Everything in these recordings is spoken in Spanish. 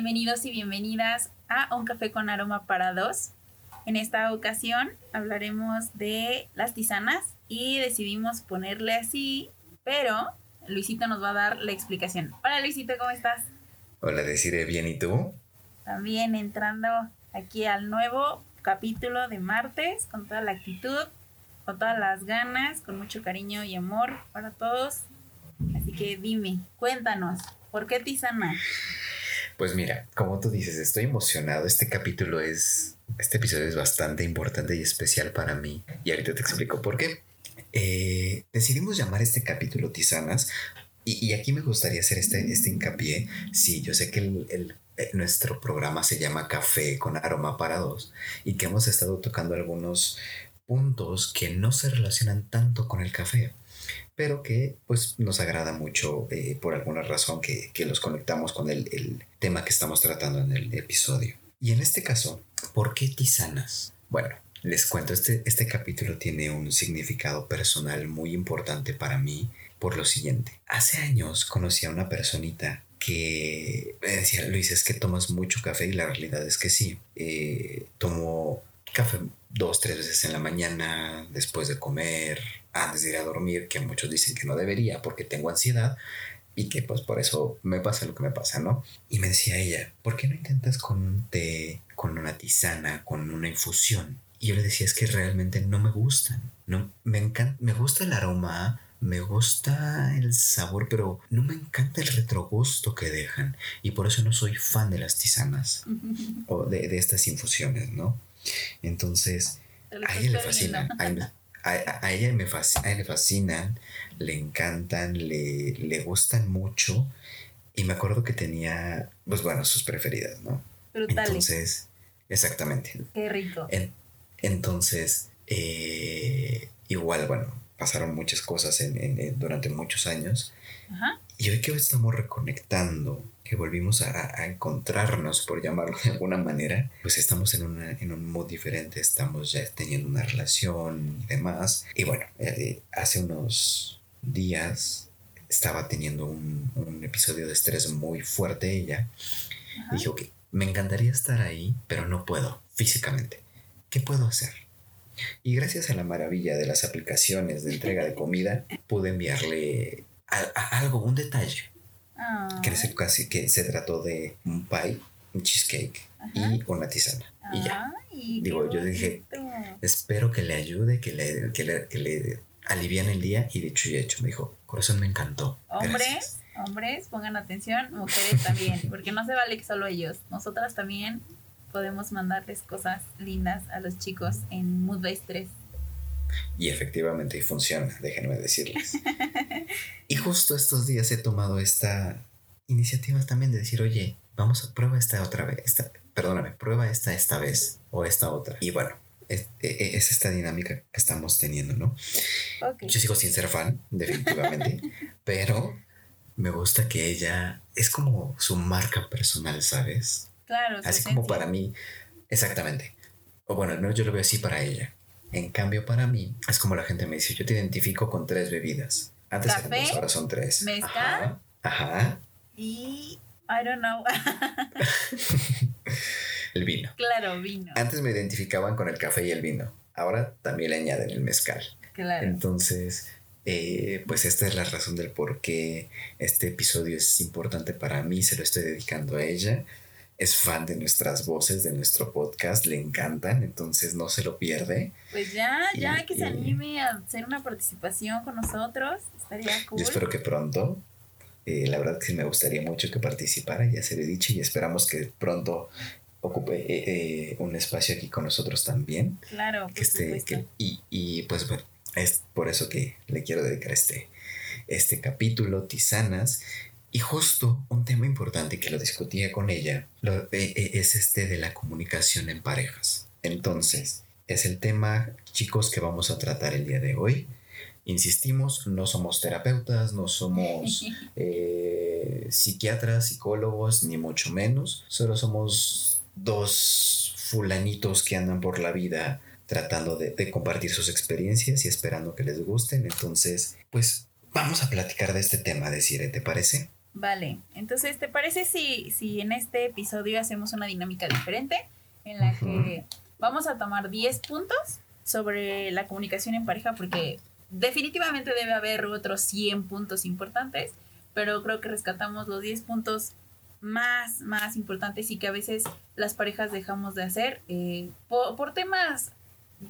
Bienvenidos y bienvenidas a Un Café con Aroma para Dos. En esta ocasión hablaremos de las tisanas y decidimos ponerle así, pero Luisito nos va a dar la explicación. Hola Luisito, ¿cómo estás? Hola, deciré bien, ¿y tú? También entrando aquí al nuevo capítulo de martes con toda la actitud, con todas las ganas, con mucho cariño y amor para todos. Así que dime, cuéntanos, ¿por qué tisana? Pues mira, como tú dices, estoy emocionado. Este capítulo es, este episodio es bastante importante y especial para mí. Y ahorita te explico por qué. Eh, decidimos llamar este capítulo Tisanas. Y, aquí me gustaría hacer este, este hincapié. Sí, yo sé que el, eh, nuestro programa se llama Café con aroma para dos y que hemos estado tocando algunos puntos que no se relacionan tanto con el café pero que pues nos agrada mucho eh, por alguna razón que, los conectamos con el, tema que estamos tratando en el episodio. Y en este caso, ¿por qué tisanas? Bueno, les cuento, este, este capítulo tiene un significado personal muy importante para mí por lo siguiente. Hace años conocí a una personita que me decía, Luis, es que tomas mucho café y la realidad es que sí. Eh, tomo café dos, tres veces en la mañana, después de comer, antes de ir a dormir, que muchos dicen que no debería porque tengo ansiedad y que pues por eso me pasa lo que me pasa, ¿no? Y me decía ella, ¿por qué no intentas con un té, con una tisana, con una infusión? Y yo le decía, es que realmente no me gustan, no, me encanta, me gusta el aroma, me gusta el sabor, pero no me encanta el retrogusto que dejan. Y por eso no soy fan de las tisanas o de, de estas infusiones, ¿no? Entonces, a ella le fascina. A, ella me fascina, le fascinan, le encantan, le, le gustan mucho. Y me acuerdo que tenía, pues bueno, sus preferidas, ¿no? Entonces, exactamente. Qué rico. entonces, eh, igual, bueno, pasaron muchas cosas en, durante muchos años. Y hoy que estamos reconectando que volvimos a, encontrarnos, por llamarlo de alguna manera, pues estamos en, una, en un mood diferente, estamos ya teniendo una relación y demás. Y bueno, eh, hace unos días estaba teniendo un, un, episodio de estrés muy fuerte ella. Y dije, ok, me encantaría estar ahí, pero no puedo físicamente. ¿Qué puedo hacer? Y gracias a la maravilla de las aplicaciones de entrega de comida, pude enviarle algo, un detalle que, se, casi, que se trató de un pie, un cheesecake y una tisana. y ya. Digo, yo dije, espero que le ayude, que le, que le, que le alivian el día. Y dicho y hecho, me dijo, corazón me encantó. Hombres, hombres, pongan atención, mujeres también, porque no se vale que solo ellos. Nosotras también podemos mandarles cosas lindas a los chicos en Mood by Stress. Y efectivamente funciona, déjenme decirles. y justo estos días he tomado esta iniciativa también de decir, oye, vamos a prueba esta otra vez, esta, perdóname, prueba esta esta vez o esta otra. Y bueno, es, e, e, es, esta dinámica que estamos teniendo, ¿no? Yo sigo sin ser fan, definitivamente, pero me gusta que ella es como su marca personal, ¿sabes? Claro. Así como para mí, exactamente. O bueno, al menos yo lo veo así para ella. En cambio, para mí, es como la gente me dice, yo te identifico con tres bebidas. Antes eran dos, ahora son tres. Mezcal. Ajá. Y, I don't know. el vino. Claro, vino. Antes me identificaban con el café y el vino. Ahora también le añaden el mezcal. Claro. Entonces, eh, pues esta es la razón del por qué este episodio es importante para mí. Se lo estoy dedicando a ella es fan de nuestras voces, de nuestro podcast, le encantan, entonces no se lo pierde. Pues ya, ya que se anime a hacer una participación con nosotros, estaría cool. Yo espero que pronto, eh, la verdad que me gustaría mucho que participara, ya se lo he dicho, y esperamos que pronto ocupe eh, eh, un espacio aquí con nosotros también. Claro, que esté, que, y, y pues bueno, es por eso que le quiero dedicar este, este capítulo, Tisanas. Y justo un tema importante que lo discutía con ella eh, eh, es este de la comunicación en parejas. Entonces, es el tema, chicos, que vamos a tratar el día de hoy. Insistimos, no somos terapeutas, no somos eh, psiquiatras, psicólogos, ni mucho menos. Solo somos dos fulanitos que andan por la vida tratando de, de compartir sus experiencias y esperando que les gusten. Entonces, pues vamos a platicar de este tema, decir, ¿te parece? Vale, entonces, ¿te parece si, si en este episodio hacemos una dinámica diferente en la que vamos a tomar 10 puntos sobre la comunicación en pareja? Porque definitivamente debe haber otros 100 puntos importantes, pero creo que rescatamos los 10 puntos más, más importantes y que a veces las parejas dejamos de hacer eh, por, por, temas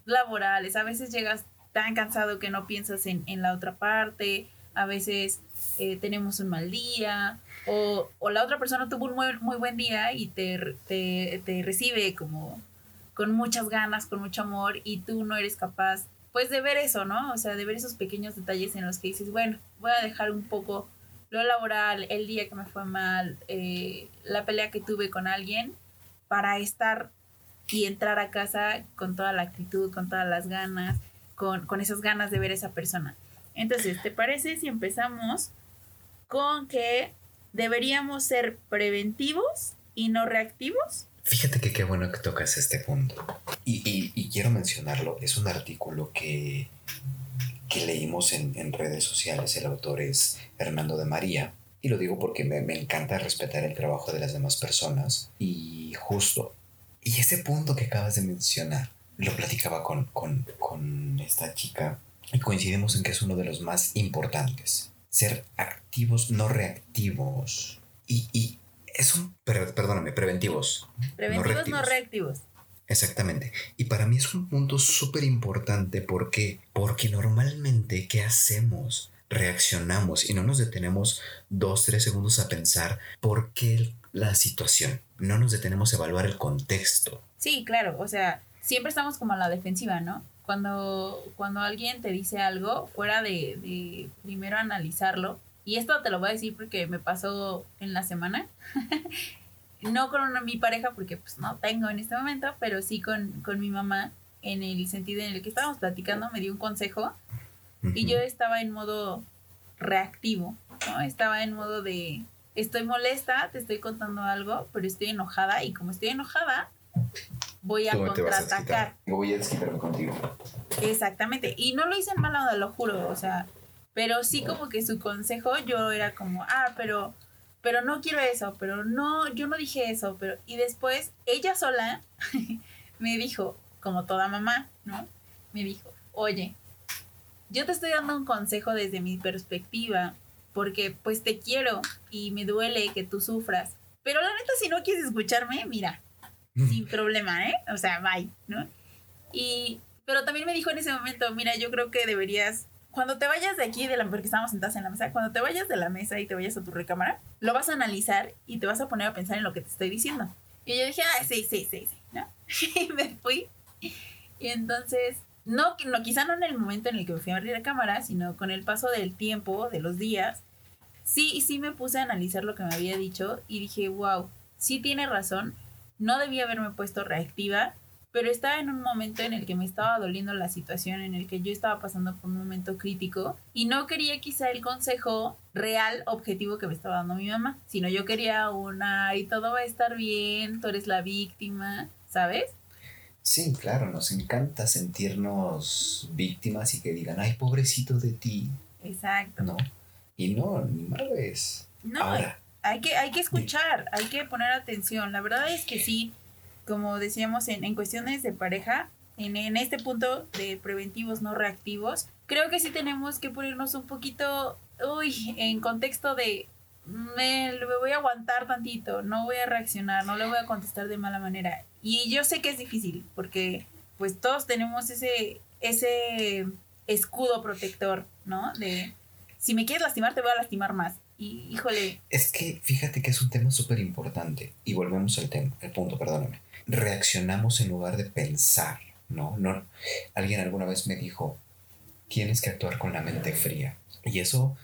laborales. A veces llegas tan cansado que no piensas en, en la otra parte, a veces eh, tenemos un mal día, o, o, la otra persona tuvo un muy, muy buen día y te, te, te, recibe como con muchas ganas, con mucho amor, y tú no eres capaz, pues, de ver eso, ¿no? O sea, de ver esos pequeños detalles en los que dices, bueno, voy a dejar un poco lo laboral, el día que me fue mal, eh, la pelea que tuve con alguien, para estar y entrar a casa con toda la actitud, con todas las ganas, con, con esas ganas de ver a esa persona. Entonces, ¿te parece si empezamos con que deberíamos ser preventivos y no reactivos? Fíjate que qué bueno que tocas este punto. Y, y, y quiero mencionarlo, es un artículo que, que leímos en, en, redes sociales. El autor es Hernando de María. Y lo digo porque me, me encanta respetar el trabajo de las demás personas. Y justo, y ese punto que acabas de mencionar, lo platicaba con, con, con esta chica y coincidimos en que es uno de los más importantes. Ser activos, no reactivos. Y, y es un, per, perdóname, preventivos. Preventivos, no reactivos. No reactivos. Exactamente. Y para mí es un punto súper importante porque, porque normalmente, ¿qué hacemos? Reaccionamos y no nos detenemos dos, tres segundos a pensar por qué la situación. No nos detenemos a evaluar el contexto. Sí, claro. O sea, siempre estamos como a la defensiva, ¿no? Cuando, cuando alguien te dice algo, fuera de, de primero analizarlo, y esto te lo voy a decir porque me pasó en la semana, no con una, mi pareja porque pues no tengo en este momento, pero sí con, con mi mamá, en el sentido en el que estábamos platicando, me dio un consejo y yo estaba en modo reactivo, ¿no? Estaba en modo de, estoy molesta, te estoy contando algo, pero estoy enojada y como estoy enojada, voy a contraatacar. Voy a desquitarme contigo. Exactamente. Y no lo hice en mala onda, lo juro. O sea, pero sí como que su consejo yo era como, ah, pero, pero no quiero eso, pero no, yo no dije eso, pero, y después ella sola me dijo, como toda mamá, ¿no? Me dijo, oye, yo te estoy dando un consejo desde mi perspectiva, porque pues te quiero y me duele que tú sufras. Pero la neta, si no quieres escucharme, mira, sin problema, ¿eh? O sea, bye, ¿no? Y, pero también me dijo en ese momento, mira, yo creo que deberías, cuando te vayas de aquí, de la, porque estábamos sentados en la mesa, cuando te vayas de la mesa y te vayas a tu recámara, lo vas a analizar y te vas a poner a pensar en lo que te estoy diciendo. Y yo dije, ah, sí, sí, sí, sí, ¿no? y me fui. Y entonces, no, no, quizá no en el momento en el que me fui a abrir la cámara, sino con el paso del tiempo, de los días, sí, sí me puse a analizar lo que me había dicho y dije, wow, sí tiene razón, no debía haberme puesto reactiva, pero estaba en un momento en el que me estaba doliendo la situación, en el que yo estaba pasando por un momento crítico y no quería quizá el consejo real, objetivo que me estaba dando mi mamá, sino yo quería una y todo va a estar bien, tú eres la víctima, ¿sabes? Sí, claro, nos encanta sentirnos víctimas y que digan, ay, pobrecito de ti. Exacto. No, y no, ni madres. No, Ahora, hay que, hay que escuchar, hay que poner atención. La verdad es que sí, como decíamos en, en cuestiones de pareja, en, en, este punto de preventivos no reactivos, creo que sí tenemos que ponernos un poquito, uy, en contexto de me, me voy a aguantar tantito, no voy a reaccionar, no le voy a contestar de mala manera. Y yo sé que es difícil, porque pues todos tenemos ese, ese escudo protector, ¿no? De si me quieres lastimar, te voy a lastimar más. Híjole. Es que fíjate que es un tema súper importante. Y volvemos al tema, el punto, perdóname. Reaccionamos en lugar de pensar, ¿no? no Alguien alguna vez me dijo, tienes que actuar con la mente fría. Y eso,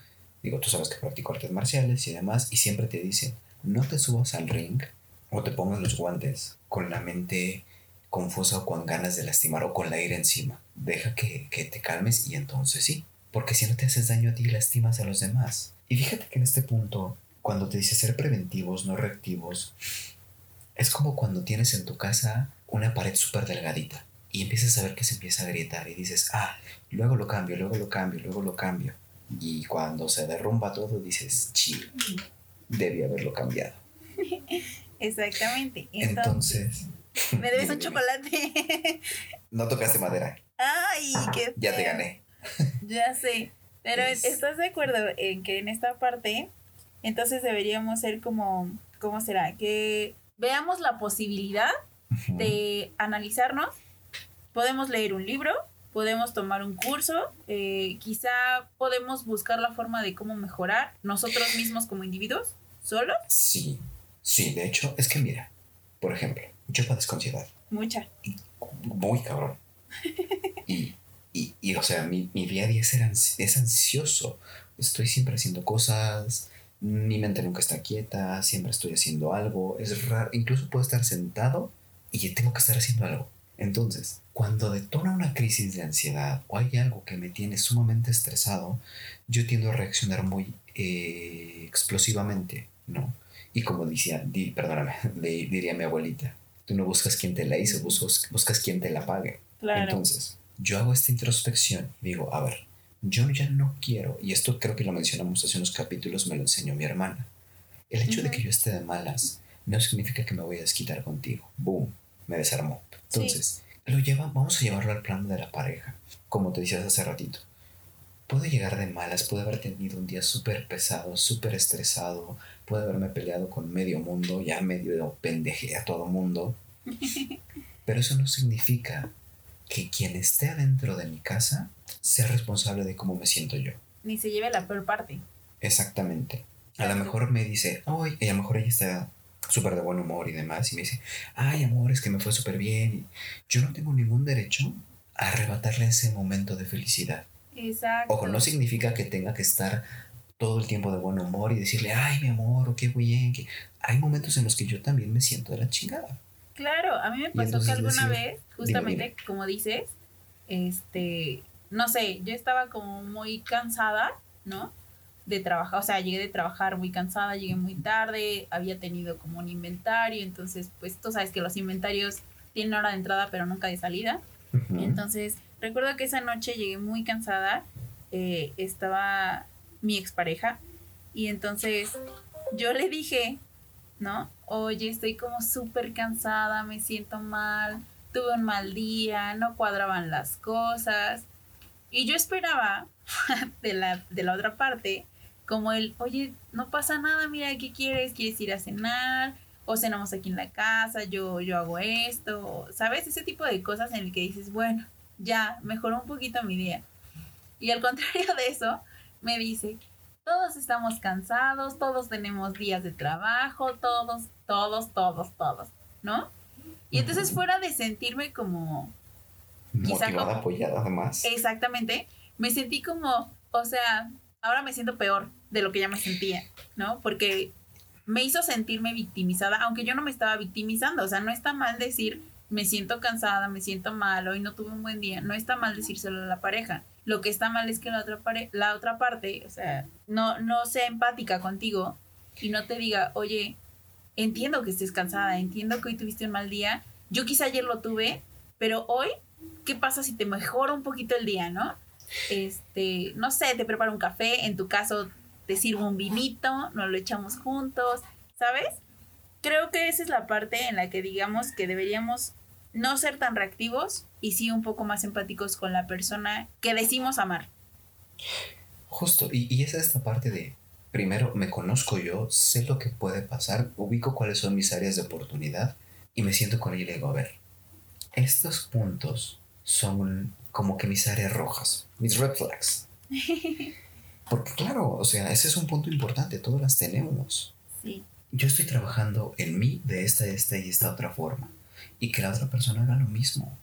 digo, tú sabes que practico artes marciales y demás, y siempre te dicen, no te subas al ring o te pongas los guantes con la mente confusa o con ganas de lastimar o con la ira encima. Deja que, que te calmes y entonces sí. Porque si no te haces daño a ti, lastimas a los demás. Y fíjate que en este punto, cuando te dice ser preventivos, no reactivos, es como cuando tienes en tu casa una pared súper delgadita y empiezas a ver que se empieza a gritar y dices, ah, luego lo cambio, luego lo cambio, luego lo cambio. Y cuando se derrumba todo dices, chill, debí haberlo cambiado. Exactamente. Entonces. me debes un chocolate. no tocaste madera. Ay, qué. Ya te gané. Ya sé. Pero ¿estás de acuerdo en que en esta parte, entonces deberíamos ser como, ¿cómo será? Que veamos la posibilidad de analizarnos. Podemos leer un libro, podemos tomar un curso, eh, quizá podemos buscar la forma de cómo mejorar nosotros mismos como individuos, solo. Sí, sí, de hecho, es que mira, por ejemplo, yo padezco ansiedad. Mucha. Muy cabrón. y, y, o sea, mi, mi, día a día es, es ansioso. Estoy siempre haciendo cosas, mi mente nunca está quieta, siempre estoy haciendo algo. Es raro, incluso puedo estar sentado y tengo que estar haciendo algo. Entonces, cuando detona una crisis de ansiedad o hay algo que me tiene sumamente estresado, yo tiendo a reaccionar muy eh, explosivamente, ¿no? Y como decía, di, perdóname, le, diría mi abuelita, tú no buscas quien te la hizo, buscas, buscas quien te la pague. Entonces, yo hago esta introspección y digo, a ver, yo ya no quiero, y esto creo que lo mencionamos hace unos capítulos, me lo enseñó mi hermana. El hecho de que yo esté de malas no significa que me voy a desquitar contigo. Boom, me desarmó. Entonces, lo lleva, vamos a llevarlo al plano de la pareja, como te decías hace ratito. Puede llegar de malas, puede haber tenido un día súper pesado, súper estresado, puede haberme peleado con medio mundo, ya medio pendeje a todo mundo. Pero eso no significa que quien esté adentro de mi casa sea responsable de cómo me siento yo. Ni se lleve la peor parte. Exactamente. A lo mejor me dice, ay, a lo mejor ella está súper de buen humor y demás, y me dice, ay, amor, es que me fue súper bien. Y yo no tengo ningún derecho a arrebatarle ese momento de felicidad. Exacto. Ojo, no significa que tenga que estar todo el tiempo de buen humor y decirle, ay, mi amor, o qué bien. Que... Hay momentos en los que yo también me siento de la chingada. Claro, a mí me pasó que alguna vez, justamente, como dices, este, no sé, yo estaba como muy cansada, ¿no? de trabajar, o sea, llegué de trabajar muy cansada, llegué muy tarde, había tenido como un inventario, entonces, pues tú sabes que los inventarios tienen hora de entrada pero nunca de salida. Entonces, recuerdo que esa noche llegué muy cansada, eh, estaba mi expareja y entonces yo le dije, ¿no? Oye, estoy como súper cansada, me siento mal, tuve un mal día, no cuadraban las cosas. Y yo esperaba de la, de la otra parte como el, oye, no pasa nada, mira, ¿qué quieres? ¿Quieres ir a cenar? O cenamos aquí en la casa, yo, yo hago esto, ¿sabes? Ese tipo de cosas en el que dices, bueno, ya, mejoró un poquito mi día. Y al contrario de eso, me dice, todos estamos cansados, todos tenemos días de trabajo, todos, todos, todos, todos, ¿no? Y entonces fuera de sentirme como... Motivada, apoyada además. Exactamente, me sentí como, o sea, ahora me siento peor de lo que ya me sentía, ¿no? Porque me hizo sentirme victimizada, aunque yo no me estaba victimizando, o sea, no está mal decir, me siento cansada, me siento mal, hoy no tuve un buen día, no está mal decírselo a la pareja. Lo que está mal es que la otra, la otra parte, o sea, no, no sea empática contigo y no te diga, oye, entiendo que estés cansada, entiendo que hoy tuviste un mal día, yo quizá ayer lo tuve, pero hoy, ¿qué pasa si te mejora un poquito el día, no? este, no sé, te preparo un café, en tu caso te sirvo un vinito, nos lo echamos juntos, ¿sabes? Creo que esa es la parte en la que digamos que deberíamos no ser tan reactivos y sí un poco más empáticos con la persona que decimos amar. Justo, y, y esa es esta parte de, primero, me conozco yo, sé lo que puede pasar, ubico cuáles son mis áreas de oportunidad y me siento con ella y le digo, a ver, estos puntos son como que mis áreas rojas, mis red flags. Porque claro, o sea, ese es un punto importante, todas las tenemos. Sí. Yo estoy trabajando en mí de esta, esta y esta otra forma. Y que la otra persona haga lo mismo.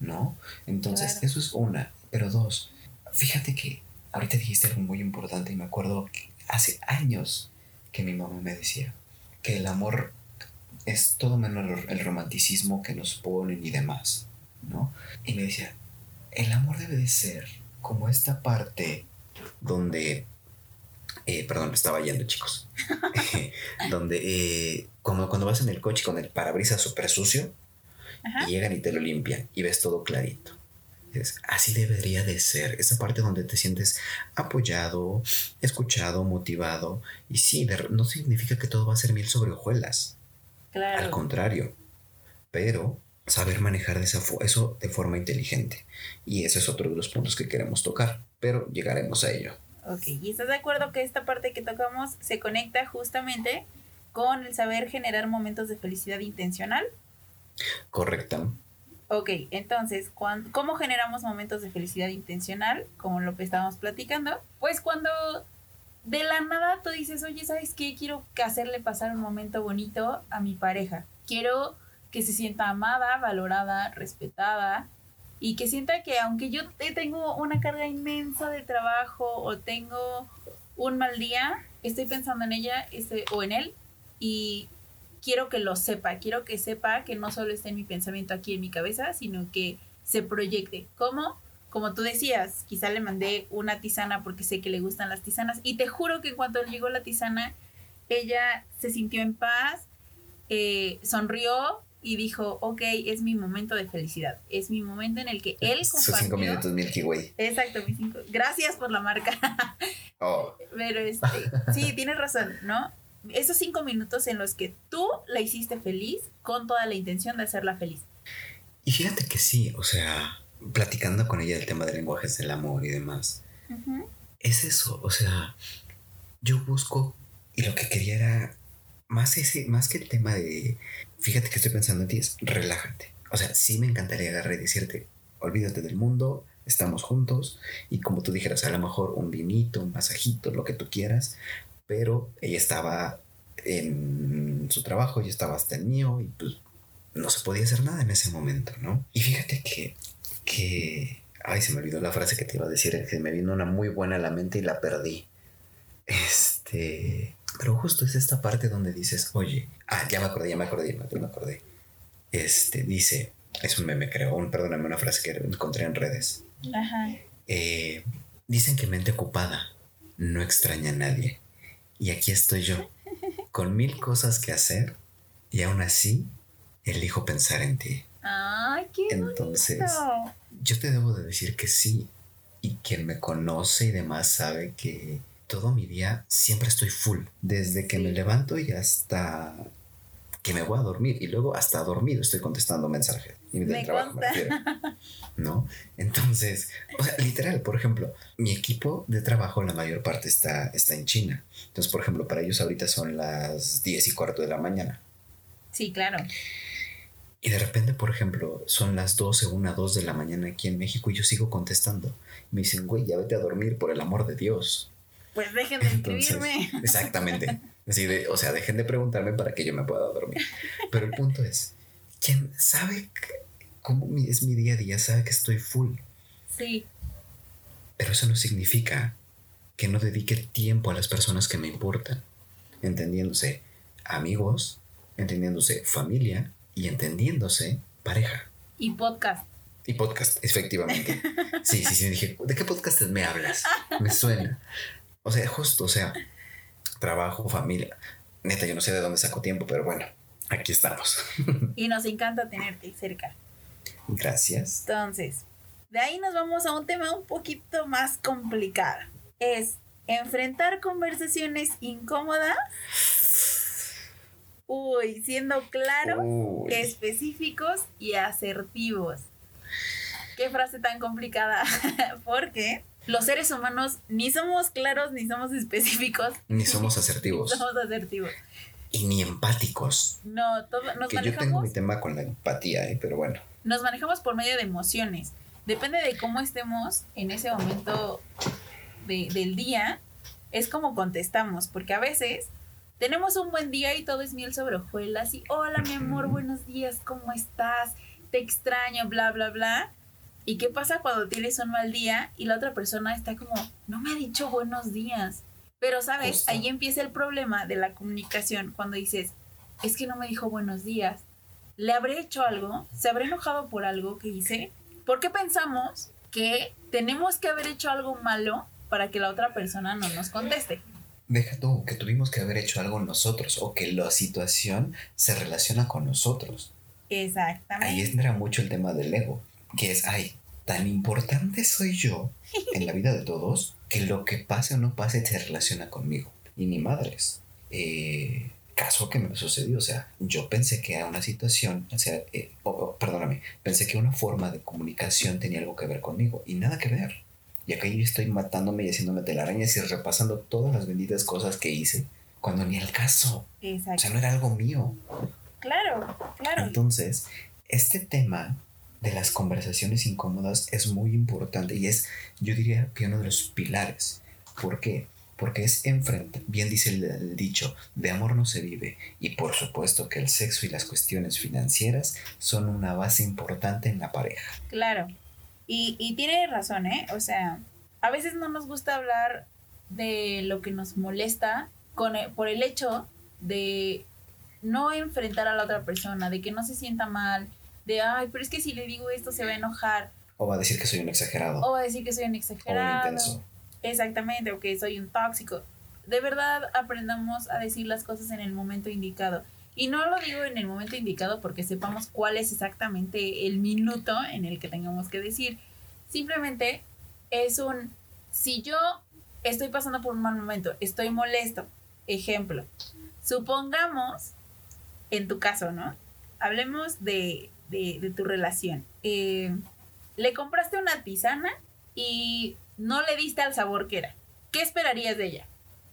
¿No? Entonces, eso es una. Pero dos, fíjate que ahorita dijiste algo muy importante y me acuerdo que hace años que mi mamá me decía que el amor es todo menos el romanticismo que nos ponen y demás, ¿no? Y me decía, el amor debe de ser como esta parte donde, eh, perdón, me estaba yendo chicos, donde eh, como cuando vas en el coche con el parabrisas súper sucio y llegan y te lo limpian y ves todo clarito. dices, así debería de ser. Esa parte donde te sientes apoyado, escuchado, motivado. Y sí, no significa que todo va a ser miel sobre hojuelas. Claro. Al contrario. Pero saber manejar esa eso de forma inteligente. Y ese es otro de los puntos que queremos tocar. Pero llegaremos a ello. Ok, ¿y estás de acuerdo que esta parte que tocamos se conecta justamente con el saber generar momentos de felicidad intencional? Correcta. Ok, entonces, ¿cómo generamos momentos de felicidad intencional? Como lo que estábamos platicando. Pues cuando de la nada tú dices, oye, ¿sabes qué? Quiero hacerle pasar un momento bonito a mi pareja. Quiero que se sienta amada, valorada, respetada y que sienta que aunque yo tengo una carga inmensa de trabajo o tengo un mal día, estoy pensando en ella este, o en él y quiero que lo sepa, quiero que sepa que no solo esté en mi pensamiento aquí en mi cabeza, sino que se proyecte. ¿Cómo? Como tú decías, quizá le mandé una tisana porque sé que le gustan las tisanas y te juro que cuando llegó la tisana, ella se sintió en paz, eh, sonrió y dijo, ok, es mi momento de felicidad, es mi momento en el que él compartió... cinco minutos Milky Way. Exacto, mis cinco... Gracias por la marca. oh. Pero este, sí, tienes razón, ¿no? Esos cinco minutos en los que tú la hiciste feliz con toda la intención de hacerla feliz. Y fíjate que sí, o sea, platicando con ella del tema de lenguajes del amor y demás, es eso, o sea, yo busco y lo que quería era más, ese, más que el tema de, fíjate que estoy pensando en ti, es relájate. O sea, sí me encantaría agarrar y decirte, olvídate del mundo, estamos juntos y como tú dijeras, a lo mejor un vinito, un masajito, lo que tú quieras, pero ella estaba en su trabajo, yo estaba hasta el mío y pues no se podía hacer nada en ese momento, ¿no? Y fíjate que, que, ay, se me olvidó la frase que te iba a decir, que me vino una muy buena a la mente y la perdí. Este, pero justo es esta parte donde dices, oye, ah, ya me acordé, ya me acordé, ya me acordé. Este, dice, es un meme creo, un, perdóname, una frase que encontré en redes. Ajá. Eh, dicen que mente ocupada no extraña a nadie. Y aquí estoy yo, con mil cosas que hacer y aún así elijo pensar en ti. Ay, qué Entonces, yo te debo de decir que sí. Y quien me conoce y demás sabe que todo mi día siempre estoy full. Desde que me levanto y hasta que me voy a dormir y luego hasta dormido estoy contestando mensajes y del trabajo ¿No? Entonces, o sea, literal, por ejemplo, mi equipo de trabajo la mayor parte está, está en China. Entonces, por ejemplo, para ellos ahorita son las 10 y cuarto de la mañana. Sí, claro. Y de repente, por ejemplo, son las 12, 1, 2 de la mañana aquí en México y yo sigo contestando. Me dicen, güey, ya vete a dormir por el amor de Dios. Pues dejen de escribirme. Exactamente. Así de, o sea, dejen de preguntarme para que yo me pueda dormir. Pero el punto es, ¿quién sabe cómo es mi día a día? Sabe que estoy full. Sí. Pero eso no significa que no dedique tiempo a las personas que me importan. Entendiéndose amigos, entendiéndose familia y entendiéndose pareja. Y podcast. Y podcast, efectivamente. Sí, sí, sí. Dije, ¿de qué podcast me hablas? Me suena. O sea, justo, o sea, trabajo, familia. Neta, yo no sé de dónde saco tiempo, pero bueno, aquí estamos. y nos encanta tenerte cerca. Gracias. Entonces, de ahí nos vamos a un tema un poquito más complicado. Es enfrentar conversaciones incómodas. Uy, siendo claros, específicos y asertivos. Qué frase tan complicada. Porque los seres humanos ni somos claros, ni somos específicos. Ni somos asertivos. somos asertivos. Y ni empáticos. No, todo, nos que yo tengo mi tema con la empatía, ¿eh? pero bueno. Nos manejamos por medio de emociones. Depende de cómo estemos en ese momento del día, es como contestamos, porque a veces tenemos un buen día y todo es miel sobre hojuelas y hola mi amor, buenos días, ¿cómo estás? Te extraño, bla, bla, bla. ¿Y qué pasa cuando tienes un mal día y la otra persona está como, no me ha dicho buenos días? Pero, ¿sabes? Ahí empieza el problema de la comunicación cuando dices, es que no me dijo buenos días. ¿Le habré hecho algo? ¿Se habrá enojado por algo que hice? ¿Por qué pensamos que tenemos que haber hecho algo malo para que la otra persona no nos conteste? Deja tú que tuvimos que haber hecho algo nosotros o que la situación se relaciona con nosotros. Exactamente. Ahí entra mucho el tema del ego que es, ay, tan importante soy yo en la vida de todos que lo que pase o no pase se relaciona conmigo. Y ni madres. Eh, caso que me sucedió, o sea, yo pensé que era una situación, o sea, eh, perdóname, pensé que una forma de comunicación tenía algo que ver conmigo y nada que ver. Y acá yo estoy matándome y haciéndome telarañas y repasando todas las benditas cosas que hice cuando ni el caso. Exacto. O sea, no era algo mío. Claro, claro. Entonces, este tema de las conversaciones incómodas es muy importante y es, yo diría, que uno de los pilares. ¿Por qué? Porque es enfrente, bien dice el, dicho, de amor no se vive. Y por supuesto que el sexo y las cuestiones financieras son una base importante en la pareja. Claro. Y, y tiene razón, ¿eh? O sea, a veces no nos gusta hablar de lo que nos molesta con e, por el hecho de no enfrentar a la otra persona, de que no se sienta mal, de, ay, pero es que si le digo esto se va a enojar. O va a decir que soy un exagerado. O va a decir que soy un exagerado. O un intenso. Exactamente, o que soy un tóxico. De verdad aprendamos a decir las cosas en el momento indicado. Y no lo digo en el momento indicado porque sepamos cuál es exactamente el minuto en el que tengamos que decir. Simplemente es un, si yo estoy pasando por un mal momento, estoy molesto, ejemplo, supongamos, en tu caso, ¿no? Hablemos de, tu relación. Eh, le compraste una tisana y no le diste al sabor que era. ¿Qué esperarías de ella?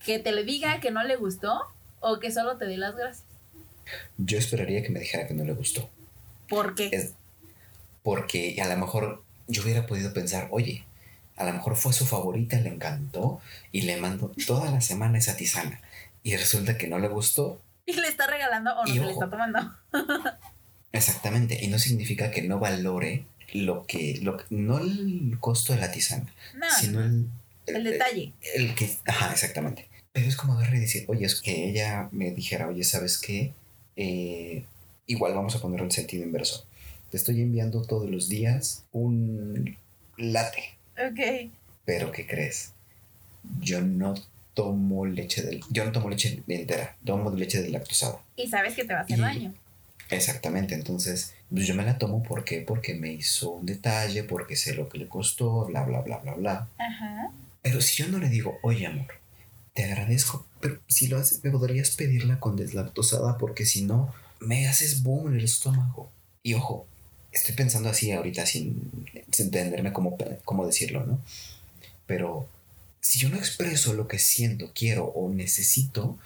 ¿Que te le diga que no le gustó o que solo te dé las gracias? Yo esperaría que me dijera que no le gustó. ¿Por qué? porque a lo mejor yo hubiera podido pensar, oye, a lo mejor fue su favorita, le encantó y le mando toda la semana esa tisana. Y resulta que no le gustó. Y le está regalando o no se le está tomando. exactamente. Y no significa que no valore lo que, lo no el costo de la tisana, sino el, el, detalle. El, que, ajá, exactamente. Pero es como agarrar y decir, oye, es que ella me dijera, oye, ¿sabes qué? Eh, igual vamos a ponerlo en sentido inverso. Te estoy enviando todos los días un late. Ok. Pero ¿qué crees? Yo no tomo leche del, yo no tomo leche entera, tomo leche de lactosada. Y sabes que te va a hacer daño. Exactamente, entonces pues yo me la tomo ¿por qué? porque me hizo un detalle, porque sé lo que le costó, bla, bla, bla, bla, bla. Ajá. Pero si yo no le digo, oye amor, te agradezco, pero si lo haces, me podrías pedirla con deslactosada porque si no, me haces boom en el estómago. Y ojo, estoy pensando así ahorita sin, entenderme cómo, cómo decirlo, ¿no? Pero si yo no expreso lo que siento, quiero o necesito,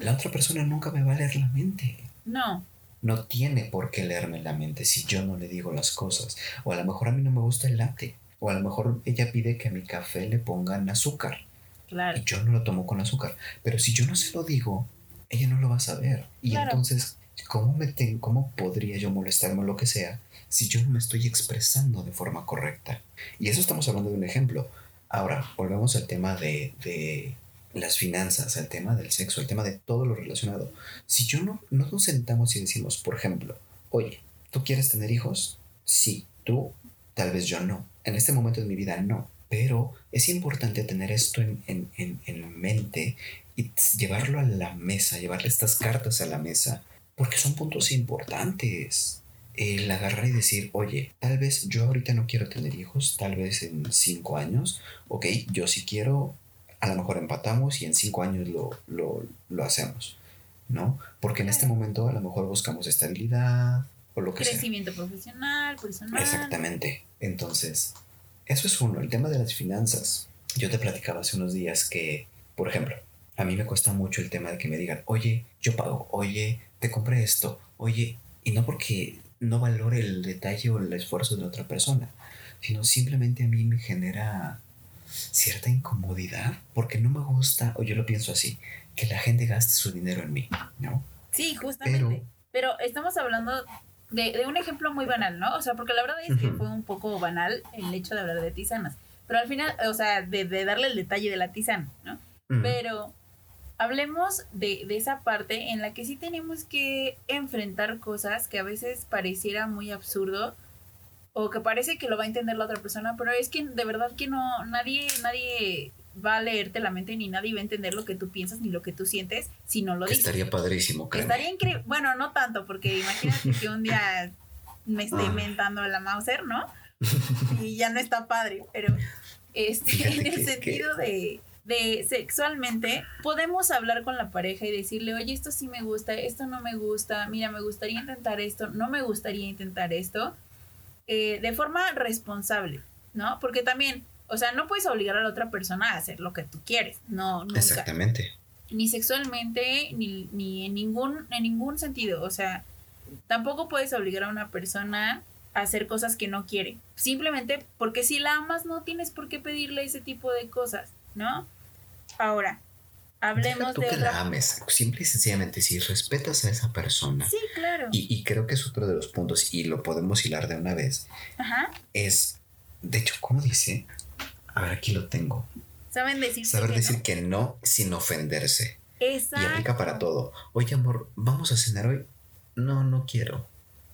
la otra persona nunca me va a leer la mente. No. No tiene por qué leerme la mente si yo no le digo las cosas. O a lo mejor a mí no me gusta el latte. O a lo mejor ella pide que a mi café le pongan azúcar. Claro. Y yo no lo tomo con azúcar. Pero si yo no se lo digo, ella no lo va a saber. Y entonces, ¿cómo, me ¿cómo podría yo molestarme o lo que sea si yo no me estoy expresando de forma correcta? Y eso estamos hablando de un ejemplo. Ahora, volvemos al tema de, las finanzas, al tema del sexo, al tema de todo lo relacionado. Si yo no, no nos sentamos y decimos, por ejemplo, oye, ¿tú quieres tener hijos? Sí, tú, tal vez yo no. En este momento de mi vida no. Pero es importante tener esto en, en, en, en mente y llevarlo a la mesa, llevarle estas cartas a la mesa, porque son puntos importantes el agarrar y decir, oye, tal vez yo ahorita no quiero tener hijos, tal vez en cinco años, ok, yo sí quiero, a lo mejor empatamos y en cinco años lo, lo, hacemos, ¿no? Porque en este momento a lo mejor buscamos estabilidad o lo que sea. Crecimiento profesional, personal. Exactamente. Entonces, eso es uno, el tema de las finanzas. Yo te platicaba hace unos días que, por ejemplo, a mí me cuesta mucho el tema de que me digan, oye, yo pago, oye, te compré esto, oye, y no porque no valore el detalle o el esfuerzo de otra persona, sino simplemente a mí me genera cierta incomodidad porque no me gusta, o yo lo pienso así, que la gente gaste su dinero en mí, ¿no? Sí, justamente. Pero, estamos hablando de, un ejemplo muy banal, ¿no? O sea, porque la verdad es que fue un poco banal el hecho de hablar de tisanas. Pero al final, o sea, de, darle el detalle de la tisana, ¿no? Pero hablemos de, esa parte en la que sí tenemos que enfrentar cosas que a veces pareciera muy absurdo o que parece que lo va a entender la otra persona, pero es que de verdad que no, nadie, nadie va a leerte la mente ni nadie va a entender lo que tú piensas ni lo que tú sientes si no lo dices. Estaría padrísimo, creo. Estaría increíble. Bueno, no tanto, porque imagínate que un día me esté ah. inventando la Mauser, ¿no? y ya no está padre, pero este, en el sentido de, de sexualmente, podemos hablar con la pareja y decirle, oye, esto sí me gusta, esto no me gusta, mira, me gustaría intentar esto, no me gustaría intentar esto, eh, de forma responsable, ¿no? Porque también, o sea, no puedes obligar a la otra persona a hacer lo que tú quieres, no, nunca. Exactamente. Ni sexualmente, ni, ni en, ningún, en ningún sentido, o sea, tampoco puedes obligar a una persona a hacer cosas que no quiere. Simplemente porque si la amas no tienes por qué pedirle ese tipo de cosas, ¿no? Ahora, hablemos tú de que otra- la ames, simple y sencillamente, si respetas a esa persona, Sí, claro. y, y creo que es otro de los puntos, y lo podemos hilar de una vez, Ajá. es, de hecho, ¿cómo dice? A ver, aquí lo tengo. Saben decir Saber que decir no? que no sin ofenderse. Exacto. Y aplica para todo. Oye, amor, ¿vamos a cenar hoy? No, no quiero.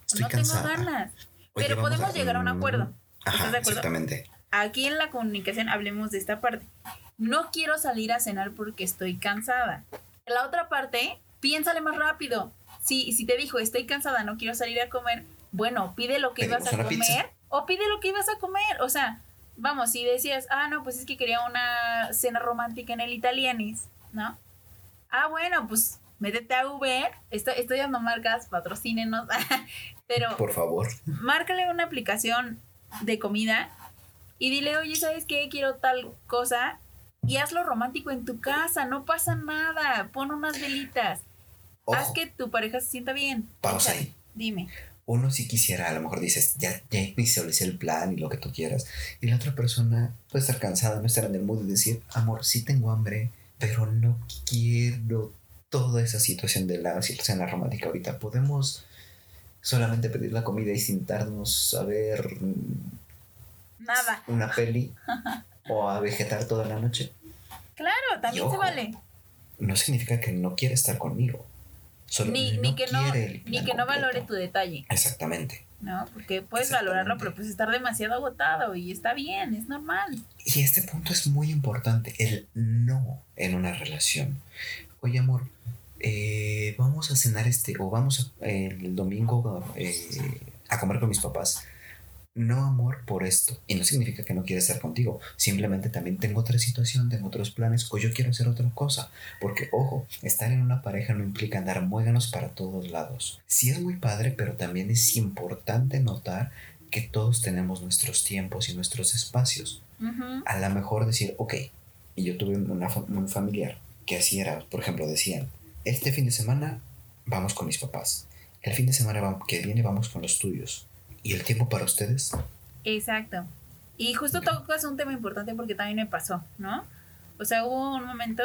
Estoy no cansada. tengo ganas. Oye, Pero podemos llegar a un Mm, acuerdo. Ajá, ¿Estás de acuerdo? exactamente. Aquí en la comunicación hablemos de esta parte. No quiero salir a cenar porque estoy cansada. La otra parte, piénsale más rápido. Si, si te dijo, estoy cansada, no quiero salir a comer, bueno, pide lo que ibas a comer pizza. o pide lo que ibas a comer. O sea, vamos, si decías, ah, no, pues es que quería una cena romántica en el Italianis, ¿no? Ah, bueno, pues métete a Uber. Estoy, estoy dando marcas, patrocínenos. Pero Por favor. márcale una aplicación de comida y dile, oye, ¿sabes qué? Quiero tal cosa. Y hazlo romántico en tu casa, no pasa nada. Pon unas velitas. Haz que tu pareja se sienta bien. Pausa Échale. ahí. Dime. uno si quisiera, a lo mejor dices, ya, ya visualicé el plan y lo que tú quieras. Y la otra persona puede estar cansada, no estar en el mood y decir, amor, sí tengo hambre, pero no quiero toda esa situación de la situación romántica ahorita. Podemos solamente pedir la comida y sentarnos a ver Nada. una peli o a vegetar toda la noche. Claro, también se vale. No significa que no quiere estar conmigo. Solo Ni, no ni que no, ni que no valore tu detalle, Exactamente. ¿no? Porque puedes valorarlo, pero pues estar demasiado agotado y está bien, es normal. Y este punto es muy importante, el no en una relación. Oye, amor, eh, vamos a cenar este, o vamos a- el domingo eh, a comer con mis papás. No, amor, por esto. Y no significa que no quiera estar contigo. Simplemente también tengo otra situación, tengo otros planes, o yo quiero hacer otra cosa. Porque, ojo, estar en una pareja no implica andar muéganos para todos lados. Sí es muy padre, pero también es importante notar que todos tenemos nuestros tiempos y nuestros espacios a lo mejor decir, ok, y yo tuve una, un familiar que así era, por ejemplo, decían, este fin de semana vamos con mis papás, el fin de semana que viene vamos con los tuyos, y el tiempo para ustedes, Exacto. Y justo tocas un tema importante porque también me pasó, ¿no? O sea, hubo un momento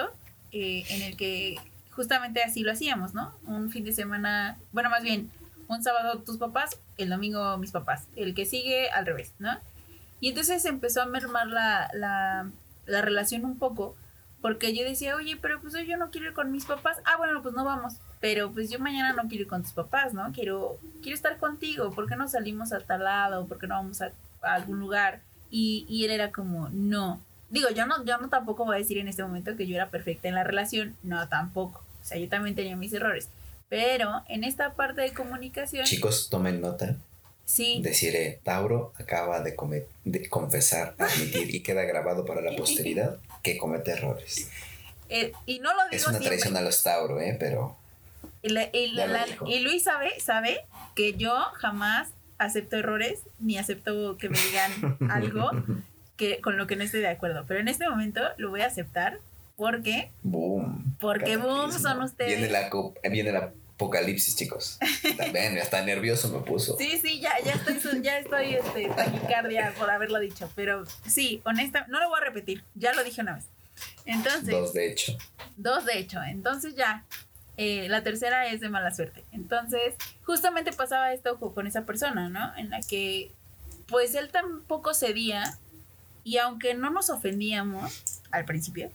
eh, en el que justamente así lo hacíamos, ¿no? Un fin de semana, bueno, más bien, un sábado tus papás, el domingo mis papás, el que sigue al revés, ¿no? Y entonces empezó a mermar la, la, la relación un poco, porque yo decía, oye, pero pues yo no quiero ir con mis papás. Ah, bueno, pues no vamos. Pero pues yo mañana no quiero ir con tus papás, ¿no? Quiero, quiero estar contigo. ¿Por qué no salimos a tal lado? ¿Por qué no vamos a, a algún lugar? Y, y él era como, no. Digo, yo no, yo no tampoco voy a decir en este momento que yo era perfecta en la relación. No, tampoco. O sea, yo también tenía mis errores. Pero en esta parte de comunicación, chicos, tomen nota, sí. deciré, Tauro acaba de, come- de confesar, admitir, y queda grabado para la posteridad que comete errores. eh, y no lo digo Es una siempre. traición a los Tauro, ¿eh? Pero Y, la- y la- la- y Luis sabe, sabe que yo jamás acepto errores ni acepto que me digan algo que con lo que no estoy de acuerdo. Pero en este momento lo voy a aceptar porque boom. Porque boom son ustedes. Viene, la, viene el apocalipsis, chicos. También, hasta nervioso me puso. sí, sí, ya, ya estoy, ya estoy este, taquicardia por haberlo dicho. Pero sí, honesta, no lo voy a repetir. Ya lo dije una vez. Entonces, Dos, de hecho. Dos, de hecho. Entonces ya. Eh, la tercera es de mala suerte. Entonces, justamente pasaba esto co- con esa persona, ¿no? En la que, pues él tampoco cedía. Y aunque no nos ofendíamos al principio,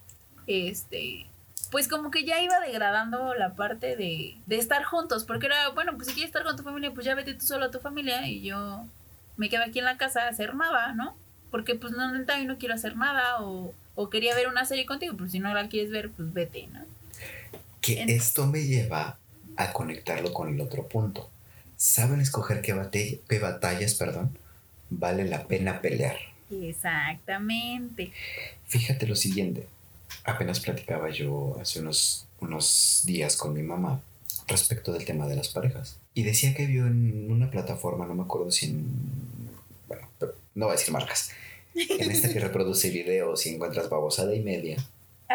este. Pues como que ya iba degradando la parte de, de estar juntos. Porque era, bueno, pues si quieres estar con tu familia, pues ya vete tú solo a tu familia. Y yo me quedo aquí en la casa a hacer nada, ¿no? Porque pues no, no quiero hacer nada. O, o quería ver una serie contigo, pues si no la quieres ver, pues vete, ¿no? Que En- esto me lleva a conectarlo con el otro punto. ¿Saben escoger qué, qué batallas, perdón? vale la pena pelear. Exactamente. Fíjate lo siguiente. Apenas platicaba yo hace unos, unos días con mi mamá respecto del tema de las parejas. Y decía que vio en una plataforma, no me acuerdo si en... Bueno, no voy a decir marcas. En esta que reproduce videos y encuentras babosada y media.